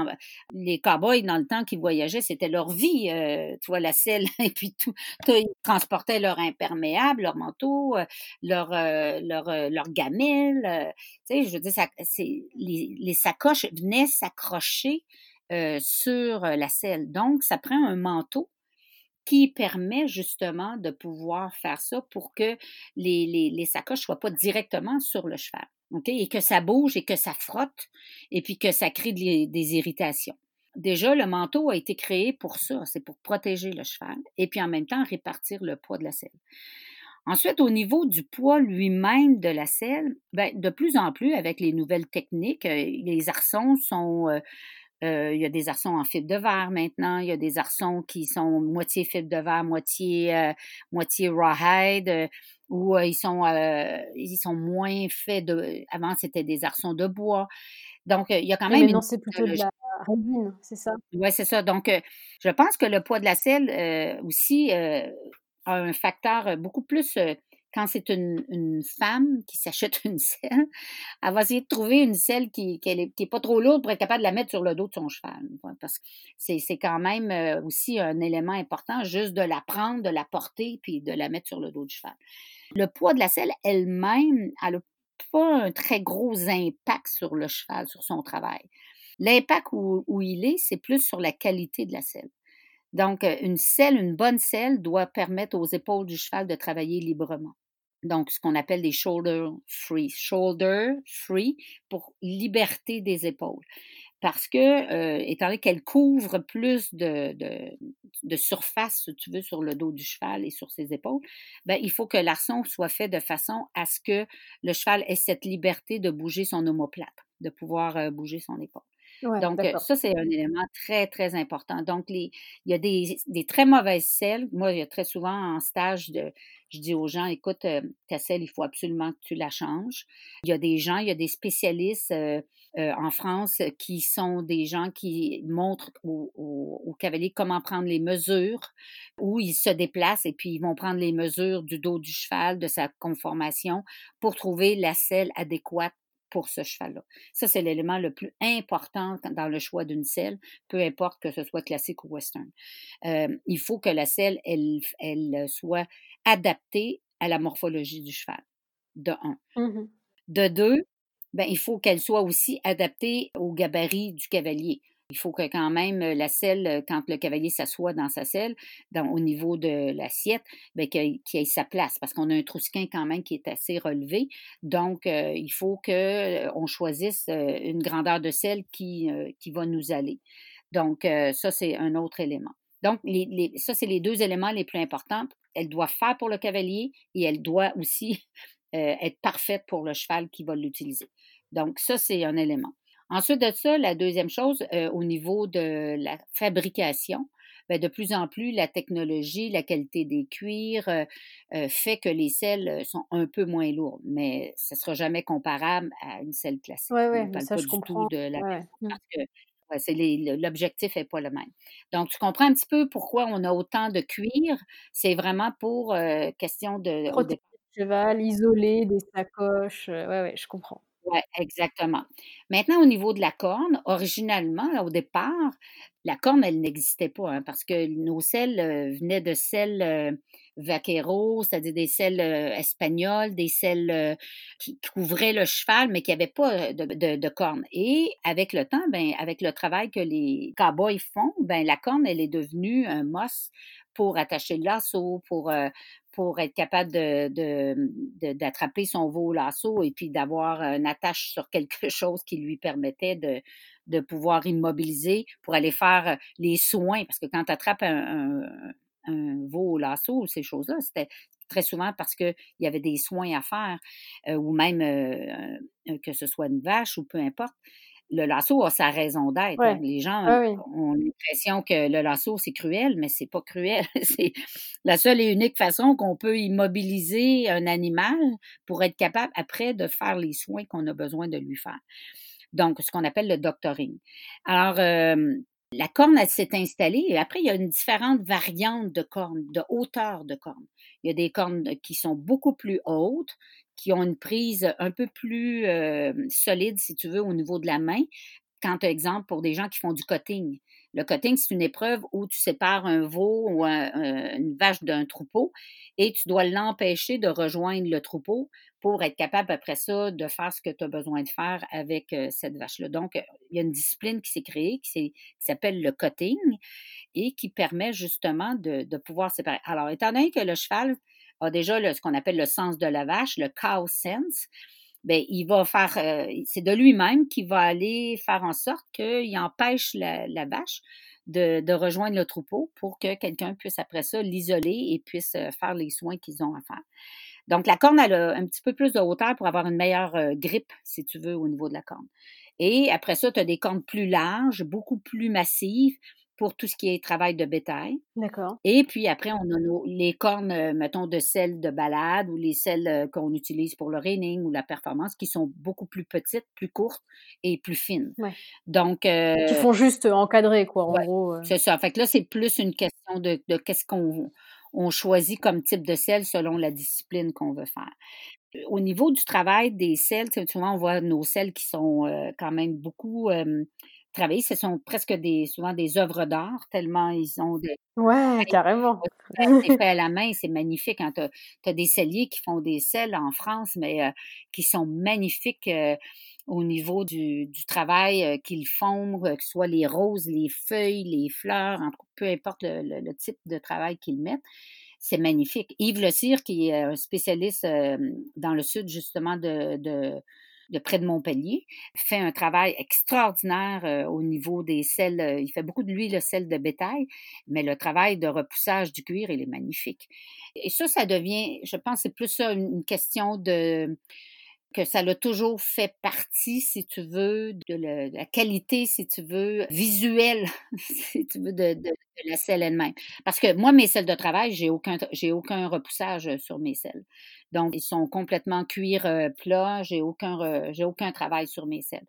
les cowboys, dans le temps qu'ils voyageaient, c'était leur vie. Euh, tu vois, la selle, et puis tout, Ils transportaient leur imperméable, leur manteau, leur, leur, leur gamelle. tu sais, je veux dire, ça, les, les sacoches venaient s'accrocher sur la selle. Donc, ça prend un manteau qui permet justement de pouvoir faire ça pour que les, sacoches ne soient pas directement sur le cheval. Et que ça bouge et que ça frotte et puis que ça crée des irritations. Déjà, le manteau a été créé pour ça, c'est pour protéger le cheval et puis en même temps répartir le poids de la selle. Ensuite, au niveau du poids lui-même de la selle, ben, de plus en plus avec les nouvelles techniques, euh, les arçons sont euh, il y a des arçons en fibre de verre maintenant. Il y a des arçons qui sont moitié fibre de verre, moitié, euh, moitié rawhide, euh, où ils, sont, ils sont moins faits de. Avant, c'était des arçons de bois. Donc, il y a quand même. Non, c'est plutôt de la résine, c'est ça? Oui, c'est ça. Donc, je pense que le poids de la selle aussi a un facteur beaucoup plus quand c'est une, femme qui s'achète une selle, elle va essayer de trouver une selle qui n'est est pas trop lourde pour être capable de la mettre sur le dos de son cheval. Parce que c'est quand même euh, aussi un élément important, juste de la prendre, de la porter, puis de la mettre sur le dos du cheval. Le poids de la selle elle-même, elle n'a pas un très gros impact sur le cheval, sur son travail. L'impact où, où il est, c'est plus sur la qualité de la selle. Donc, une selle, une bonne selle doit permettre aux épaules du cheval de travailler librement donc ce qu'on appelle des shoulder free. Shoulder free pour liberté des épaules. Parce que, euh, étant donné qu'elle couvre plus de, surface, si tu veux, sur le dos du cheval et sur ses épaules, ben, il faut que l'arçon soit fait de façon à ce que le cheval ait cette liberté de bouger son omoplate, de pouvoir euh, bouger son épaule. Donc, ça, c'est un élément très, très important. Donc, les, il y a des, des, très mauvaises selles. Moi, il y a très souvent en stage, de, je dis aux gens, écoute, ta selle, il faut absolument que tu la changes. Il y a des gens, il y a des spécialistes en France qui sont des gens qui montrent aux, aux, cavaliers comment prendre les mesures, où ils se déplacent et puis ils vont prendre les mesures du dos du cheval, de sa conformation pour trouver la selle adéquate pour ce cheval-là. Ça, c'est l'élément le plus important dans le choix d'une selle, peu importe que ce soit classique ou western. Euh, il faut que la selle, elle, elle soit adaptée à la morphologie du cheval, de un. Mmh de deux, ben, il faut qu'elle soit aussi adaptée au gabarit du cavalier. Il faut que quand même la selle, quand le cavalier s'assoit dans sa selle, au niveau de l'assiette, ben, qu'il ait sa place, parce qu'on a un trousquin quand même qui est assez relevé. Donc, il faut qu'on choisisse une grandeur de selle qui, va nous aller. Donc, ça, c'est un autre élément. Donc, ça, c'est les deux éléments les plus importants. Elle doit faire pour le cavalier et elle doit aussi être parfaite pour le cheval qui va l'utiliser. Donc, ça, c'est un élément. Ensuite de ça, la deuxième chose, euh, au niveau de la fabrication, bien, de plus en plus, la technologie, la qualité des cuirs euh, euh, fait que les selles sont un peu moins lourdes, mais ce ne sera jamais comparable à une selle classique. Oui, oui, ça, je comprends. de la mmh. parce que l'objectif n'est pas le même. Donc, tu comprends un petit peu pourquoi on a autant de cuir. C'est vraiment pour question de... Protéger le cheval, isoler des sacoches. Oui, oui, je comprends. Oui, exactement. Maintenant, au niveau de la corne, originalement, au départ, la corne, elle n'existait pas, hein, parce que nos selles euh, venaient de selles euh, vaqueros, c'est-à-dire des selles euh, espagnoles, des selles qui couvraient le cheval, mais qui n'avaient pas de, corne. Et avec le temps, ben, avec le travail que les cowboys font, ben, la corne, elle est devenue un mos pour attacher le lasso, pour, pour être capable d'attraper son veau au lasso et puis d'avoir une attache sur quelque chose qui lui permettait de, pouvoir immobiliser pour aller faire les soins. Parce que quand tu attrapes un, un, veau au lasso ou ces choses-là, c'était très souvent parce qu'il y avait des soins à faire, euh, ou même euh, que ce soit une vache ou peu importe le lasso a sa raison d'être. Hein. Les gens ont l'impression que le lasso, c'est cruel, mais c'est pas cruel. c'est la seule et unique façon qu'on peut immobiliser un animal pour être capable après de faire les soins qu'on a besoin de lui faire. Donc, ce qu'on appelle le doctoring. Alors, euh, la corne, elle s'est installée et après, il y a une différente variante de cornes, de hauteur de cornes. Il y a des cornes qui sont beaucoup plus hautes, qui ont une prise un peu plus solide, si tu veux, au niveau de la main. Quand, exemple, pour des gens qui font du cutting. Le cutting, c'est une épreuve où tu sépares un veau ou une vache d'un troupeau et tu dois l'empêcher de rejoindre le troupeau pour être capable après ça de faire ce que tu as besoin de faire avec cette vache-là. Donc, il y a une discipline qui s'est créée qui s'appelle le cutting et qui permet justement de pouvoir séparer. Alors, étant donné que le cheval, déjà ce qu'on appelle le sens de la vache, le cow sense, faire, euh, c'est de lui-même qui va aller faire en sorte qu'il empêche la, vache de, rejoindre le troupeau pour que quelqu'un puisse après ça l'isoler et puisse euh, faire les soins qu'ils ont à faire. Donc, la corne, a un petit peu plus de hauteur pour avoir une meilleure euh, grippe, si tu veux, au niveau de la corne. Et après ça, tu as des cornes plus larges, beaucoup plus massives, pour tout ce qui est travail de bétail. D'accord. Et puis après, on a nos, les cornes, euh, mettons, de sel de balade ou les selles euh, qu'on utilise pour le reining ou la performance qui sont beaucoup plus petites, plus courtes et plus fines. Ouais. Donc. Euh, qui font juste encadrer, quoi, en gros. C'est ça. Fait que là, c'est plus une question de, de qu'est-ce qu'on on choisit comme type de sel selon la discipline qu'on veut faire. Au niveau du travail des selles, souvent on voit nos selles qui sont quand même beaucoup travailler. Ce sont presque des, souvent des œuvres d'art, tellement ils ont des. Ouais, carrément. C'est fait à la main, c'est magnifique. Quand tu as, des celliers qui font des selles en France, mais euh, qui sont magnifiques euh, au niveau du, du travail euh, qu'ils font, que ce soit les roses, les feuilles, les fleurs, peu importe le, type de travail qu'ils mettent. C'est magnifique. Yves Le Cire, qui est un spécialiste dans le sud, justement, de, de de près de Montpellier, fait un travail extraordinaire euh, au niveau des selles. Euh, il fait beaucoup de l'huile, le sel de bétail, mais le travail de repoussage du cuir, il est magnifique. Et ça, ça devient, je pense, c'est plus ça une question de que ça l'a toujours fait partie, si tu veux, de, la qualité, si tu veux, visuelle, si tu veux, de, la selle elle-même. Parce que moi, mes selles de travail, j'ai aucun, j'ai aucun repoussage sur mes selles. Donc, ils sont complètement cuir euh, plat, j'ai aucun, j'ai aucun travail sur mes selles.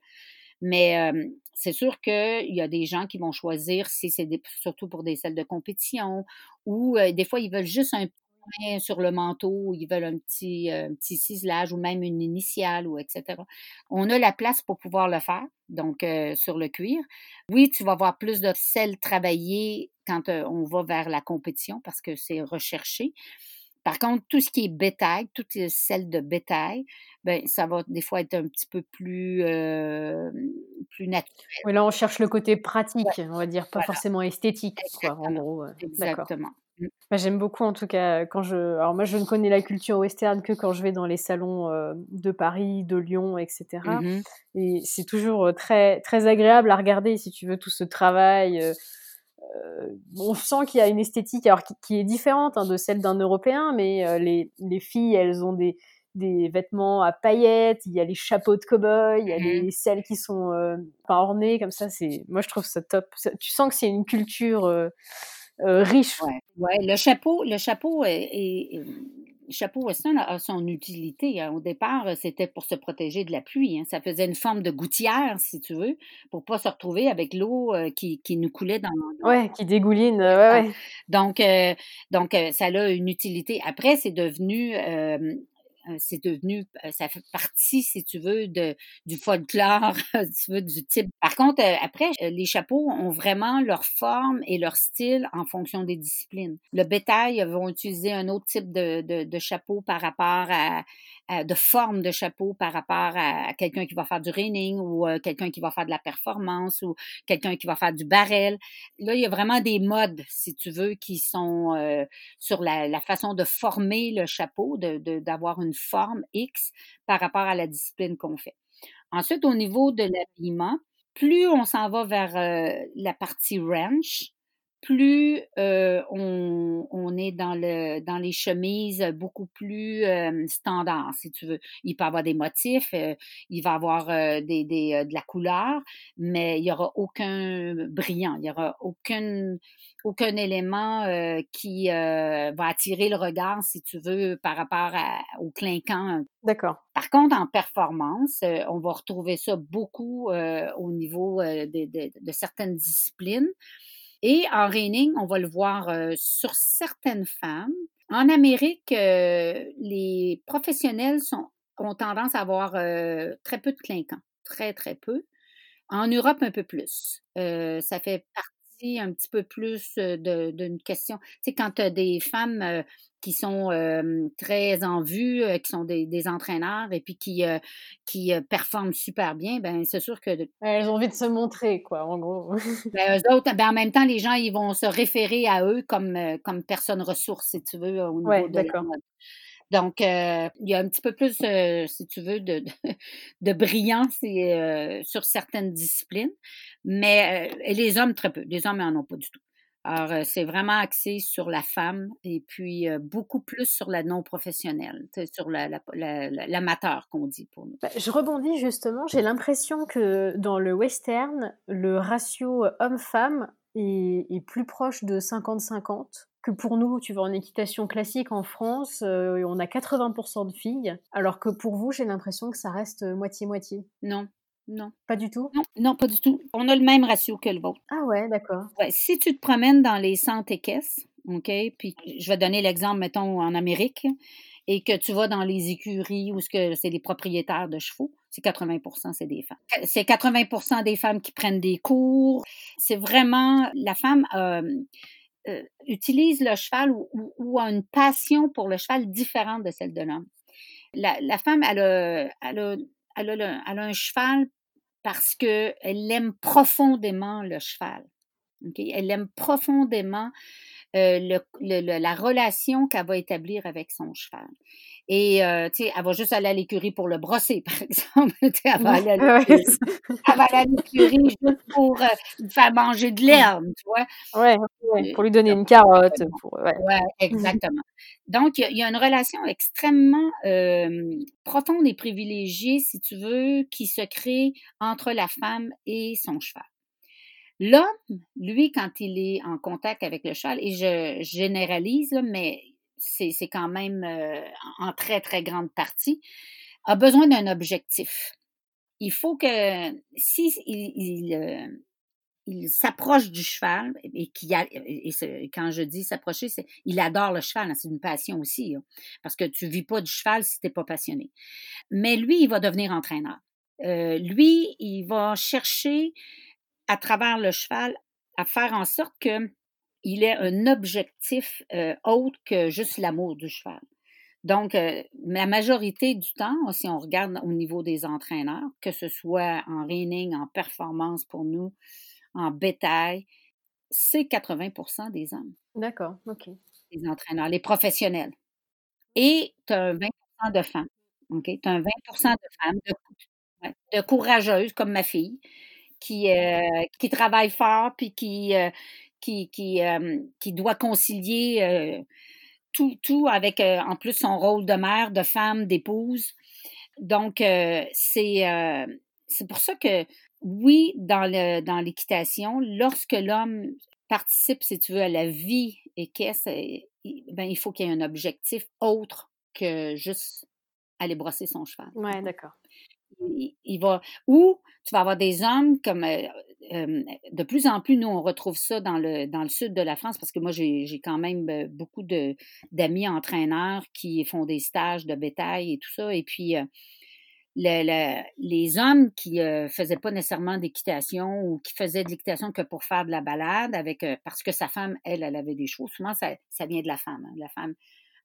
Mais c'est sûr qu'il y a des gens qui vont choisir, si c'est surtout pour des selles de compétition, ou des fois, ils veulent juste un sur le manteau, ils veulent un petit, petit ciselage ou même une initiale, ou etc. On a la place pour pouvoir le faire, donc sur le cuir. Oui, tu vas avoir plus de selles travaillées quand on va vers la compétition parce que c'est recherché. Par contre, tout ce qui est bétail, toutes les selles de bétail, ben, ça va des fois être un petit peu plus, euh, plus naturel. Oui, là, on cherche le côté pratique, on va dire, pas forcément esthétique, quoi, en gros. Exactement. Mmh. Bah, j'aime beaucoup, en tout cas, quand je. Alors, moi, je ne connais la culture western que quand je vais dans les salons de Paris, de Lyon, etc. Mmh Et c'est toujours très, très agréable à regarder, si tu veux, tout ce travail euh, on sent qu'il y a une esthétique alors qui, est différente hein, de celle d'un Européen, mais euh, les, les, filles, elles ont des, des vêtements à paillettes, il y a les chapeaux de cow-boy, il y a les mmh celles qui sont euh, pas ornées comme ça. C'est, moi je trouve ça top. tu sens que c'est une culture riche. Ouais. le chapeau, le chapeau est chapeau western a, son utilité. Hein. Au départ, c'était pour se protéger de la pluie. Hein. Ça faisait une forme de gouttière, si tu veux, pour pas se retrouver avec l'eau euh, qui, nous coulait dans. dans... Ouais, qui dégouline. Ouais, Donc, euh, donc euh, ça a une utilité. Après, c'est devenu euh, c'est devenu, ça fait partie, si tu veux, de, du folklore, tu veux, du type. Par contre, après, les chapeaux ont vraiment leur forme et leur style en fonction des disciplines. Le bétail vont utiliser un autre type de, de, de chapeau par rapport à, de forme de chapeau par rapport à, quelqu'un qui va faire du reining ou quelqu'un qui va faire de la performance ou quelqu'un qui va faire du barrel. Là, il y a vraiment des modes, si tu veux, qui sont sur la, façon de former le chapeau, d'avoir une forme X par rapport à la discipline qu'on fait. Ensuite, au niveau de l'habillement, plus on s'en va vers euh, la partie ranch, plus euh, on, on, est dans, le, dans les chemises beaucoup plus euh, standards, si tu veux. Il peut y avoir des motifs, il va y avoir des, des, de la couleur, mais il n'y aura aucun brillant, il n'y aura aucun, aucun élément qui va attirer le regard, si tu veux, par rapport au clinquant. D'accord. Par contre, en performance, on va retrouver ça beaucoup au niveau de, de, de certaines disciplines. Et en reining, on va le voir euh, sur certaines femmes. En Amérique, euh, les professionnels ont tendance à avoir euh, très peu de clinquants, très, très peu. En Europe, un peu plus. ça fait partie un petit peu plus d'une question. Tu sais, quand tu as des femmes qui sont très en vue, qui sont des, entraîneurs et puis qui, qui performent super bien, ben c'est sûr que... Elles ont envie de se montrer, quoi, en gros. ben, eux autres, ben, en même temps, les gens, ils vont se référer à eux comme, comme personne ressource, si tu veux, au niveau de la Donc, il y a un petit peu plus, si tu veux, de, brillance sur certaines disciplines, mais les hommes, très peu. Les hommes n'en ont pas du tout. Alors, euh, c'est vraiment axé sur la femme et puis euh, beaucoup plus sur la non professionnelle, sur l'amateur qu'on dit pour nous. Bah, je rebondis justement, j'ai l'impression que dans le western, le ratio homme-femme est, plus proche de 50-50 que pour nous, tu vois, en équitation classique en France, euh, on a 80% de filles, alors que pour vous, j'ai l'impression que ça reste moitié-moitié. Non, non. Pas du tout? Non, non, pas du tout. On a le même ratio que le vôtre. Ah ouais, d'accord. si tu te promènes dans les centres équestres, OK, puis je vais donner l'exemple, mettons, en Amérique, et que tu vas dans les écuries où c'est les propriétaires de chevaux, c'est 80% c'est des femmes. C'est 80% des femmes qui prennent des cours. C'est vraiment, la femme euh, euh, utilise le cheval ou, a une passion pour le cheval différente de celle de l'homme. La, femme, elle a, elle a elle a, un cheval parce qu'elle aime profondément le cheval. Elle aime profondément le, la relation qu'elle va établir avec son cheval. Et, tu sais, elle va juste aller à l'écurie pour le brosser, par exemple. elle va aller à l'écurie juste pour faire manger de l'herbe, tu vois? Ouais, pour lui donner une carotte. Pour, ouais. exactement. Donc, il y, a une relation extrêmement profonde et privilégiée, si tu veux, qui se crée entre la femme et son cheval. L'homme, lui, quand il est en contact avec le cheval, et je généralise, mais c'est quand même en très, très grande partie, a besoin d'un objectif. Il faut que si il, il, s'approche du cheval et, qui et quand je dis s'approcher, c'est il adore le cheval, hein, c'est une passion aussi, hein, parce que tu vis pas du cheval si tu n'es pas passionné. Mais lui, il va devenir entraîneur. lui, il va chercher à travers le cheval à faire en sorte que il ait un objectif euh, autre que juste l'amour du cheval. Donc, euh, la majorité du temps, si on regarde au niveau des entraîneurs, que ce soit en reining, en performance pour nous, en bétail, c'est 80% des hommes. D'accord, OK. Les entraîneurs, les professionnels. Et tu as un 20% de femmes. OK? Tu as un 20% de femmes, de, courageuses comme ma fille, qui, euh, qui travaillent fort puis qui, qui, qui, qui doit concilier tout, tout avec en plus son rôle de mère, de femme, d'épouse. Donc, c'est pour ça que, oui, dans, le, dans l'équitation, lorsque l'homme participe, si tu veux, à la vie et qu'est-ce, ben, il faut qu'il y ait un objectif autre que juste aller brosser son cheval. Oui, d'accord. Il, va ou tu vas avoir des hommes comme de plus en plus, nous, on retrouve ça dans le, dans le sud de la France parce que moi, j'ai quand même beaucoup d'amis entraîneurs qui font des stages de bétail et tout ça. Et puis, les hommes qui ne faisaient pas nécessairement d'équitation ou qui faisaient de l'équitation que pour faire de la balade avec parce que sa femme, elle, elle avait des chevaux. Souvent, ça, ça vient de la femme. Hein. La femme,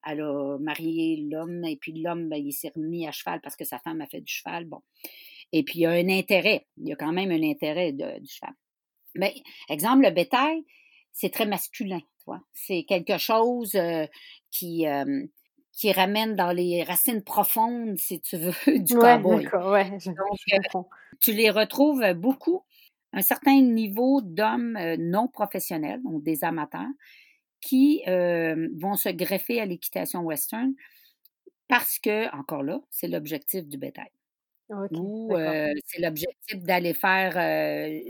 elle a marié l'homme et puis l'homme, ben, il s'est remis à cheval parce que sa femme a fait du cheval. Bon. Et puis, il y a un intérêt. Il y a quand même un intérêt de, du cheval. Mais, exemple, le bétail, c'est très masculin, tu vois. C'est quelque chose euh, qui, euh, qui ramène dans les racines profondes, si tu veux, du ouais, cowboy. Ouais, je, Donc, euh, tu les retrouves beaucoup. Un certain niveau d'hommes non professionnels, donc des amateurs, qui vont se greffer à l'équitation western parce que, encore là, c'est l'objectif du bétail. Ou c'est l'objectif d'aller faire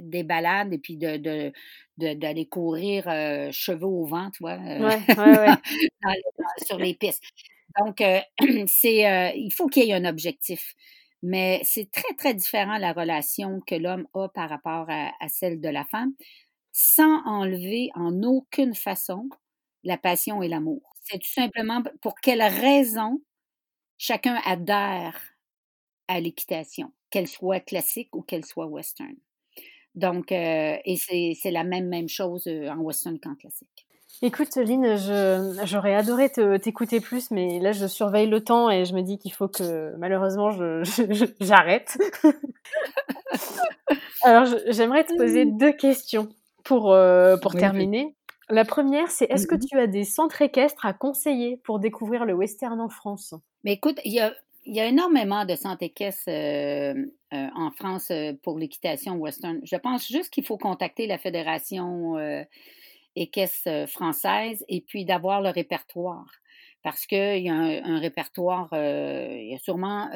des balades et puis de, d'aller courir cheveux au vent, tu vois, sur les pistes. Donc, c'est, il faut qu'il y ait un objectif. Mais c'est très, très différent la relation que l'homme a par rapport à, à, celle de la femme, sans enlever en aucune façon la passion et l'amour. C'est tout simplement pour quelle raison chacun adhère à l'équitation, qu'elle soit classique ou qu'elle soit western. Donc, euh, et c'est la même, même chose euh, en western qu'en classique. Écoute, Lynn, j'aurais adoré t'écouter plus, mais là, je surveille le temps et je me dis qu'il faut que, malheureusement, j'arrête. Alors, j'aimerais te poser deux questions pour, euh, pour terminer. La première, c'est est-ce que tu as des centres équestres à conseiller pour découvrir le western en France? Mais écoute, il y a, il y a énormément de centres équestres euh, euh, en France euh, pour l'équitation western. Je pense juste qu'il faut contacter la Fédération équestre française et puis d'avoir le répertoire. Parce qu'il y a un, répertoire, il y a sûrement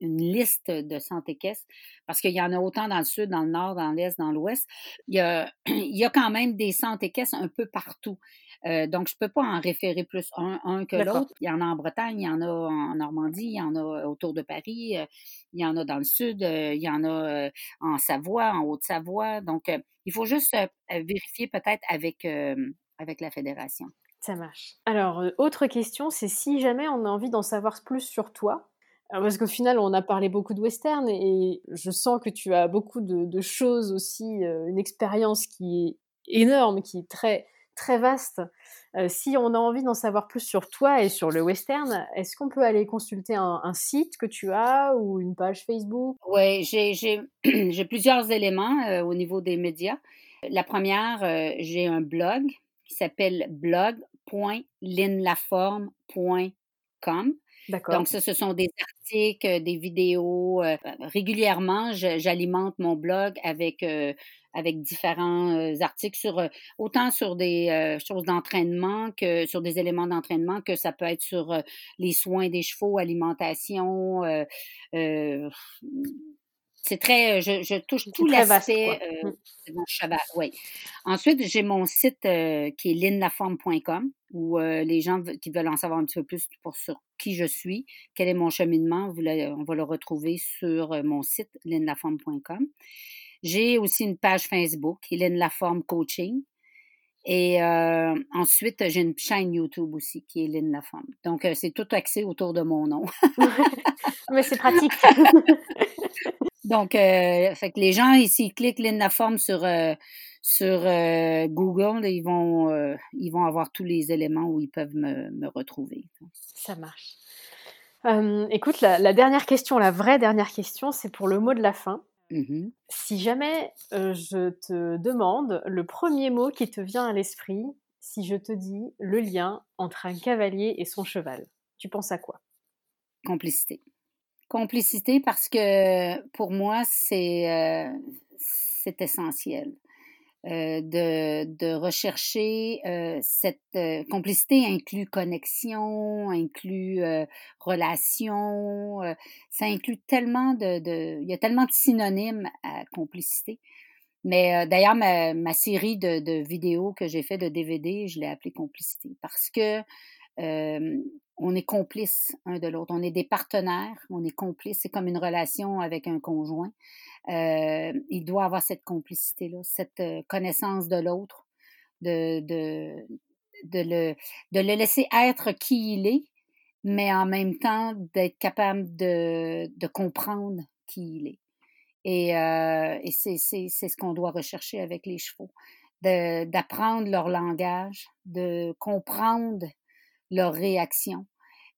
une liste de équestres, parce qu'il y en a autant dans le sud, dans le nord, dans l'est, dans l'ouest. Il, il, y a quand même des équestres un peu partout. Euh, donc, je ne peux pas en référer plus un, que l'autre. Il y en a en Bretagne, il y en a en Normandie, il y en a autour de Paris, euh, il y en a dans le sud, euh, il y en a en Savoie, en Haute-Savoie. Donc, il faut juste vérifier peut-être avec, avec la fédération. Ça marche. Alors, autre question, c'est si jamais on a envie d'en savoir plus sur toi, parce qu'au final, on a parlé beaucoup de western et je sens que tu as beaucoup de, choses aussi, une expérience qui est énorme, qui est très, très vaste. Euh, si on a envie d'en savoir plus sur toi et sur le western, est-ce qu'on peut aller consulter un, site que tu as ou une page Facebook? Oui, j'ai plusieurs éléments euh, au niveau des médias. La première, euh, j'ai un blog qui s'appelle blog.linlaforme.com. Donc, ça, ce sont des articles, des vidéos. Euh, régulièrement, j'alimente mon blog avec, euh, avec différents euh, articles sur autant sur des choses d'entraînement que sur des éléments d'entraînement que ça peut être sur les soins des chevaux, alimentation, c'est très, je, je touche tout l'aspect euh, mmh. de mon cheval. Oui. Ensuite, j'ai mon site euh, qui est linlaforme.com où euh, les gens qui veulent en savoir un petit peu plus pour sur qui je suis, quel est mon cheminement, vous on va le retrouver sur mon site linlaforme.com. J'ai aussi une page Facebook, Hélène Laforme Coaching. Et ensuite, j'ai une chaîne YouTube aussi qui est Lynn Laforme. Donc, c'est tout axé autour de mon nom. Mais c'est pratique. Donc, euh, fait que les gens, ici, ils cliquent Linnaform sur, euh, sur euh, Google, ils vont, ils vont avoir tous les éléments où ils peuvent me, retrouver. Ça marche. écoute, la, dernière question, la vraie dernière question, c'est pour le mot de la fin. Mmh si jamais je te demande le premier mot qui te vient à l'esprit, si je te dis le lien entre un cavalier et son cheval, tu penses à quoi? Complicité. Complicité parce que pour moi, c'est euh, c'est essentiel. Euh, de, de, rechercher euh, cette complicité inclut connexion, inclut relation, ça inclut tellement de, de, il y a tellement de synonymes à complicité. Mais d'ailleurs, ma, ma, série de, de vidéos que j'ai fait de DVD, je l'ai appelée complicité parce que on est complices un de l'autre. On est des partenaires, on est complices. C'est comme une relation avec un conjoint. Euh, il doit avoir cette complicité-là, cette euh, connaissance de l'autre, de, de, de, le, de le laisser être qui il est, mais en même temps d'être capable de, de comprendre qui il est. Et, euh, et c'est, ce qu'on doit rechercher avec les chevaux, d'apprendre leur langage, de comprendre leur réaction.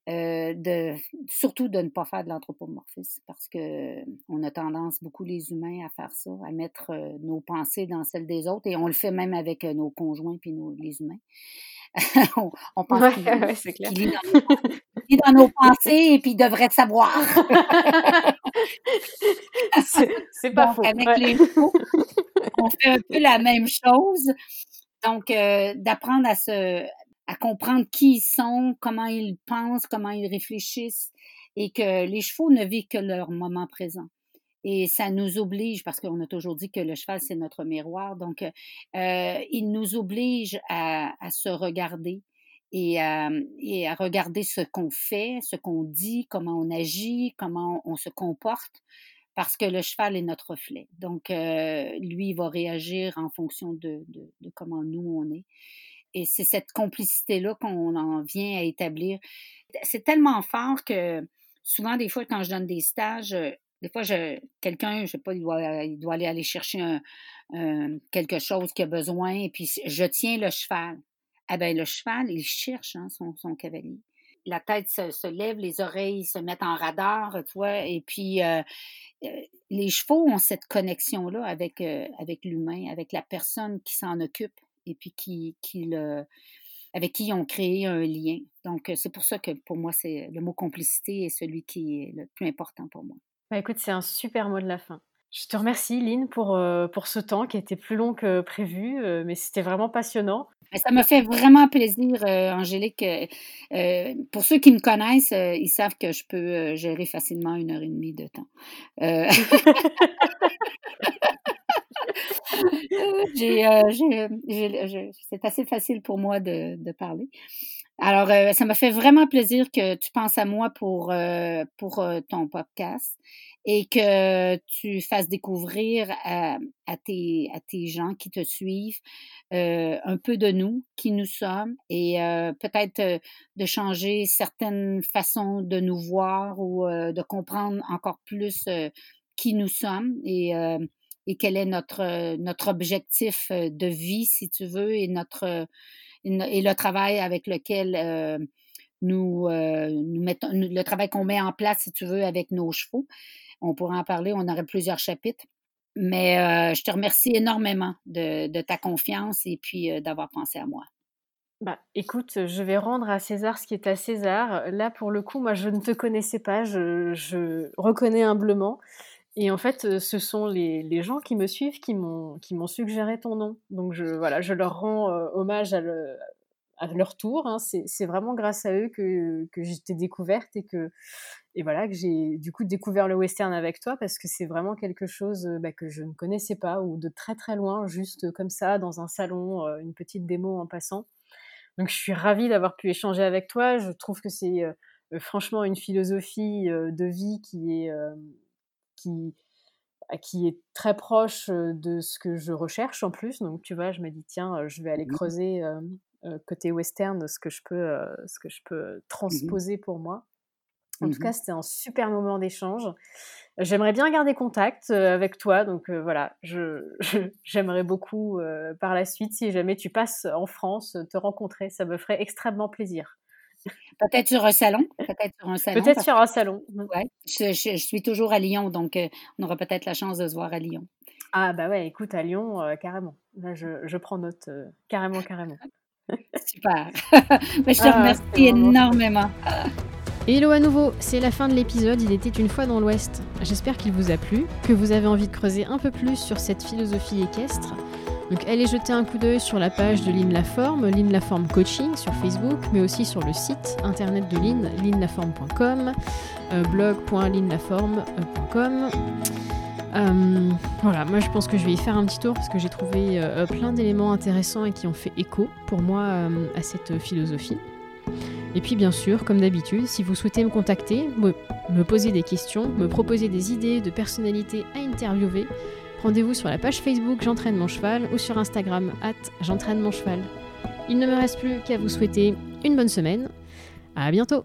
Euh, de, surtout de ne pas faire de l'anthropomorphisme parce que on a tendance, beaucoup les humains, à faire ça, à mettre euh, nos pensées dans celles des autres et on le fait même avec euh, nos conjoints puis nos, les humains. on, pense qu'il est dans, nos pensées et puis il devrait savoir. c'est pas faux. Avec les mots, on fait un peu la même chose. Donc, d'apprendre à se, à comprendre qui ils sont, comment ils pensent, comment ils réfléchissent, et que les chevaux ne vivent que leur moment présent. Et ça nous oblige, parce qu'on a toujours dit que le cheval, c'est notre miroir, donc euh, il nous oblige à, se regarder et à, et à regarder ce qu'on fait, ce qu'on dit, comment on agit, comment on se comporte, parce que le cheval est notre reflet. Donc, euh, lui, il va réagir en fonction de, de comment nous, on est. Et c'est cette complicité-là qu'on en vient à établir. C'est tellement fort que souvent, des fois, quand je donne des stages, euh, des fois, quelqu'un, je sais pas, il doit, il doit aller, aller chercher quelque chose qu'il a besoin, et puis je tiens le cheval. Eh bien, le cheval, il cherche hein, son, son, cavalier. La tête se, lève, les oreilles se mettent en radar, tu vois, et puis euh, euh, les chevaux ont cette connexion-là avec, avec l'humain, avec la personne qui s'en occupe et puis qui, qui avec qui ils ont créé un lien. Donc, c'est pour ça que pour moi, c'est le mot complicité est celui qui est le plus important pour moi. Bah, écoute, c'est un super mot de la fin. Je te remercie, Lynn, pour, pour ce temps qui a été plus long que prévu, mais c'était vraiment passionnant. Ça me fait vraiment plaisir, Angélique. pour ceux qui me connaissent, ils savent que je peux gérer facilement une heure et demie de temps. Euh, c'est assez facile pour moi de, parler. Alors, euh, ça m'a fait vraiment plaisir que tu penses à moi pour, euh, pour ton podcast et que tu fasses découvrir à, tes, à tes gens qui te suivent un peu de nous, qui nous sommes, et peut-être de changer certaines façons de nous voir ou de comprendre encore plus qui nous sommes. Et et quel est notre, euh, objectif euh, de vie, si tu veux, et, notre, euh, et le travail avec lequel nous, nous mettons, le travail qu'on met en place, si tu veux, avec nos chevaux. On pourrait en parler, on aurait plusieurs chapitres. Mais je te remercie énormément de, de ta confiance et puis d'avoir pensé à moi. Bah, écoute, je vais rendre à César ce qui est à César. Là, pour le coup, moi, je ne te connaissais pas, je, je reconnais humblement. Et en fait, ce sont les, gens qui me suivent qui m'ont suggéré ton nom. Donc je voilà, je leur rends euh, hommage à, le, à leur tour. Hein. C'est vraiment grâce à eux que, j'étais découverte et que et voilà que j'ai du coup découvert le western avec toi parce que c'est vraiment quelque chose euh, bah, que je ne connaissais pas ou de très très loin, juste comme ça dans un salon, euh, une petite démo en passant. Donc je suis ravie d'avoir pu échanger avec toi. Je trouve que c'est euh, franchement une philosophie de vie qui est qui bah, qui est très proche de ce que je recherche en plus. Donc tu vois, je me dis tiens, je vais aller creuser côté western ce que je peux ce que je peux transposer pour moi. En tout cas, c'était un super moment d'échange. J'aimerais bien garder contact avec toi, donc voilà, j'aimerais beaucoup par la suite, si jamais tu passes en France, te rencontrer, ça me ferait extrêmement plaisir. Peut-être sur un salon. Peut-être sur un salon. Peut-être sur un salon. Mmh. Ouais. Je, suis toujours à Lyon, donc on aura peut-être la chance de se voir à Lyon. Ah bah ouais, écoute, à Lyon, carrément. Là, je, prends note, carrément, carrément. Super. je te ah, remercie énormément. Hello à nouveau, c'est la fin de l'épisode Il était une fois dans l'Ouest. J'espère qu'il vous a plu, que vous avez envie de creuser un peu plus sur cette philosophie équestre. Donc allez jeter un coup d'œil sur la page de Lynn Laforme, Lynn Laforme Coaching sur Facebook, mais aussi sur le site internet de Lynn, lynnlaforme.com, euh. Euh, voilà, moi je pense que je vais y faire un petit tour parce que j'ai trouvé euh, plein d'éléments intéressants et qui ont fait écho pour moi à cette philosophie. Et puis bien sûr, comme d'habitude, si vous souhaitez me contacter, me, poser des questions, me proposer des idées de personnalités à interviewer, rendez-vous sur la page Facebook J'entraîne mon cheval ou sur Instagram J'entraîne mon cheval. Il ne me reste plus qu'à vous souhaiter une bonne semaine. À bientôt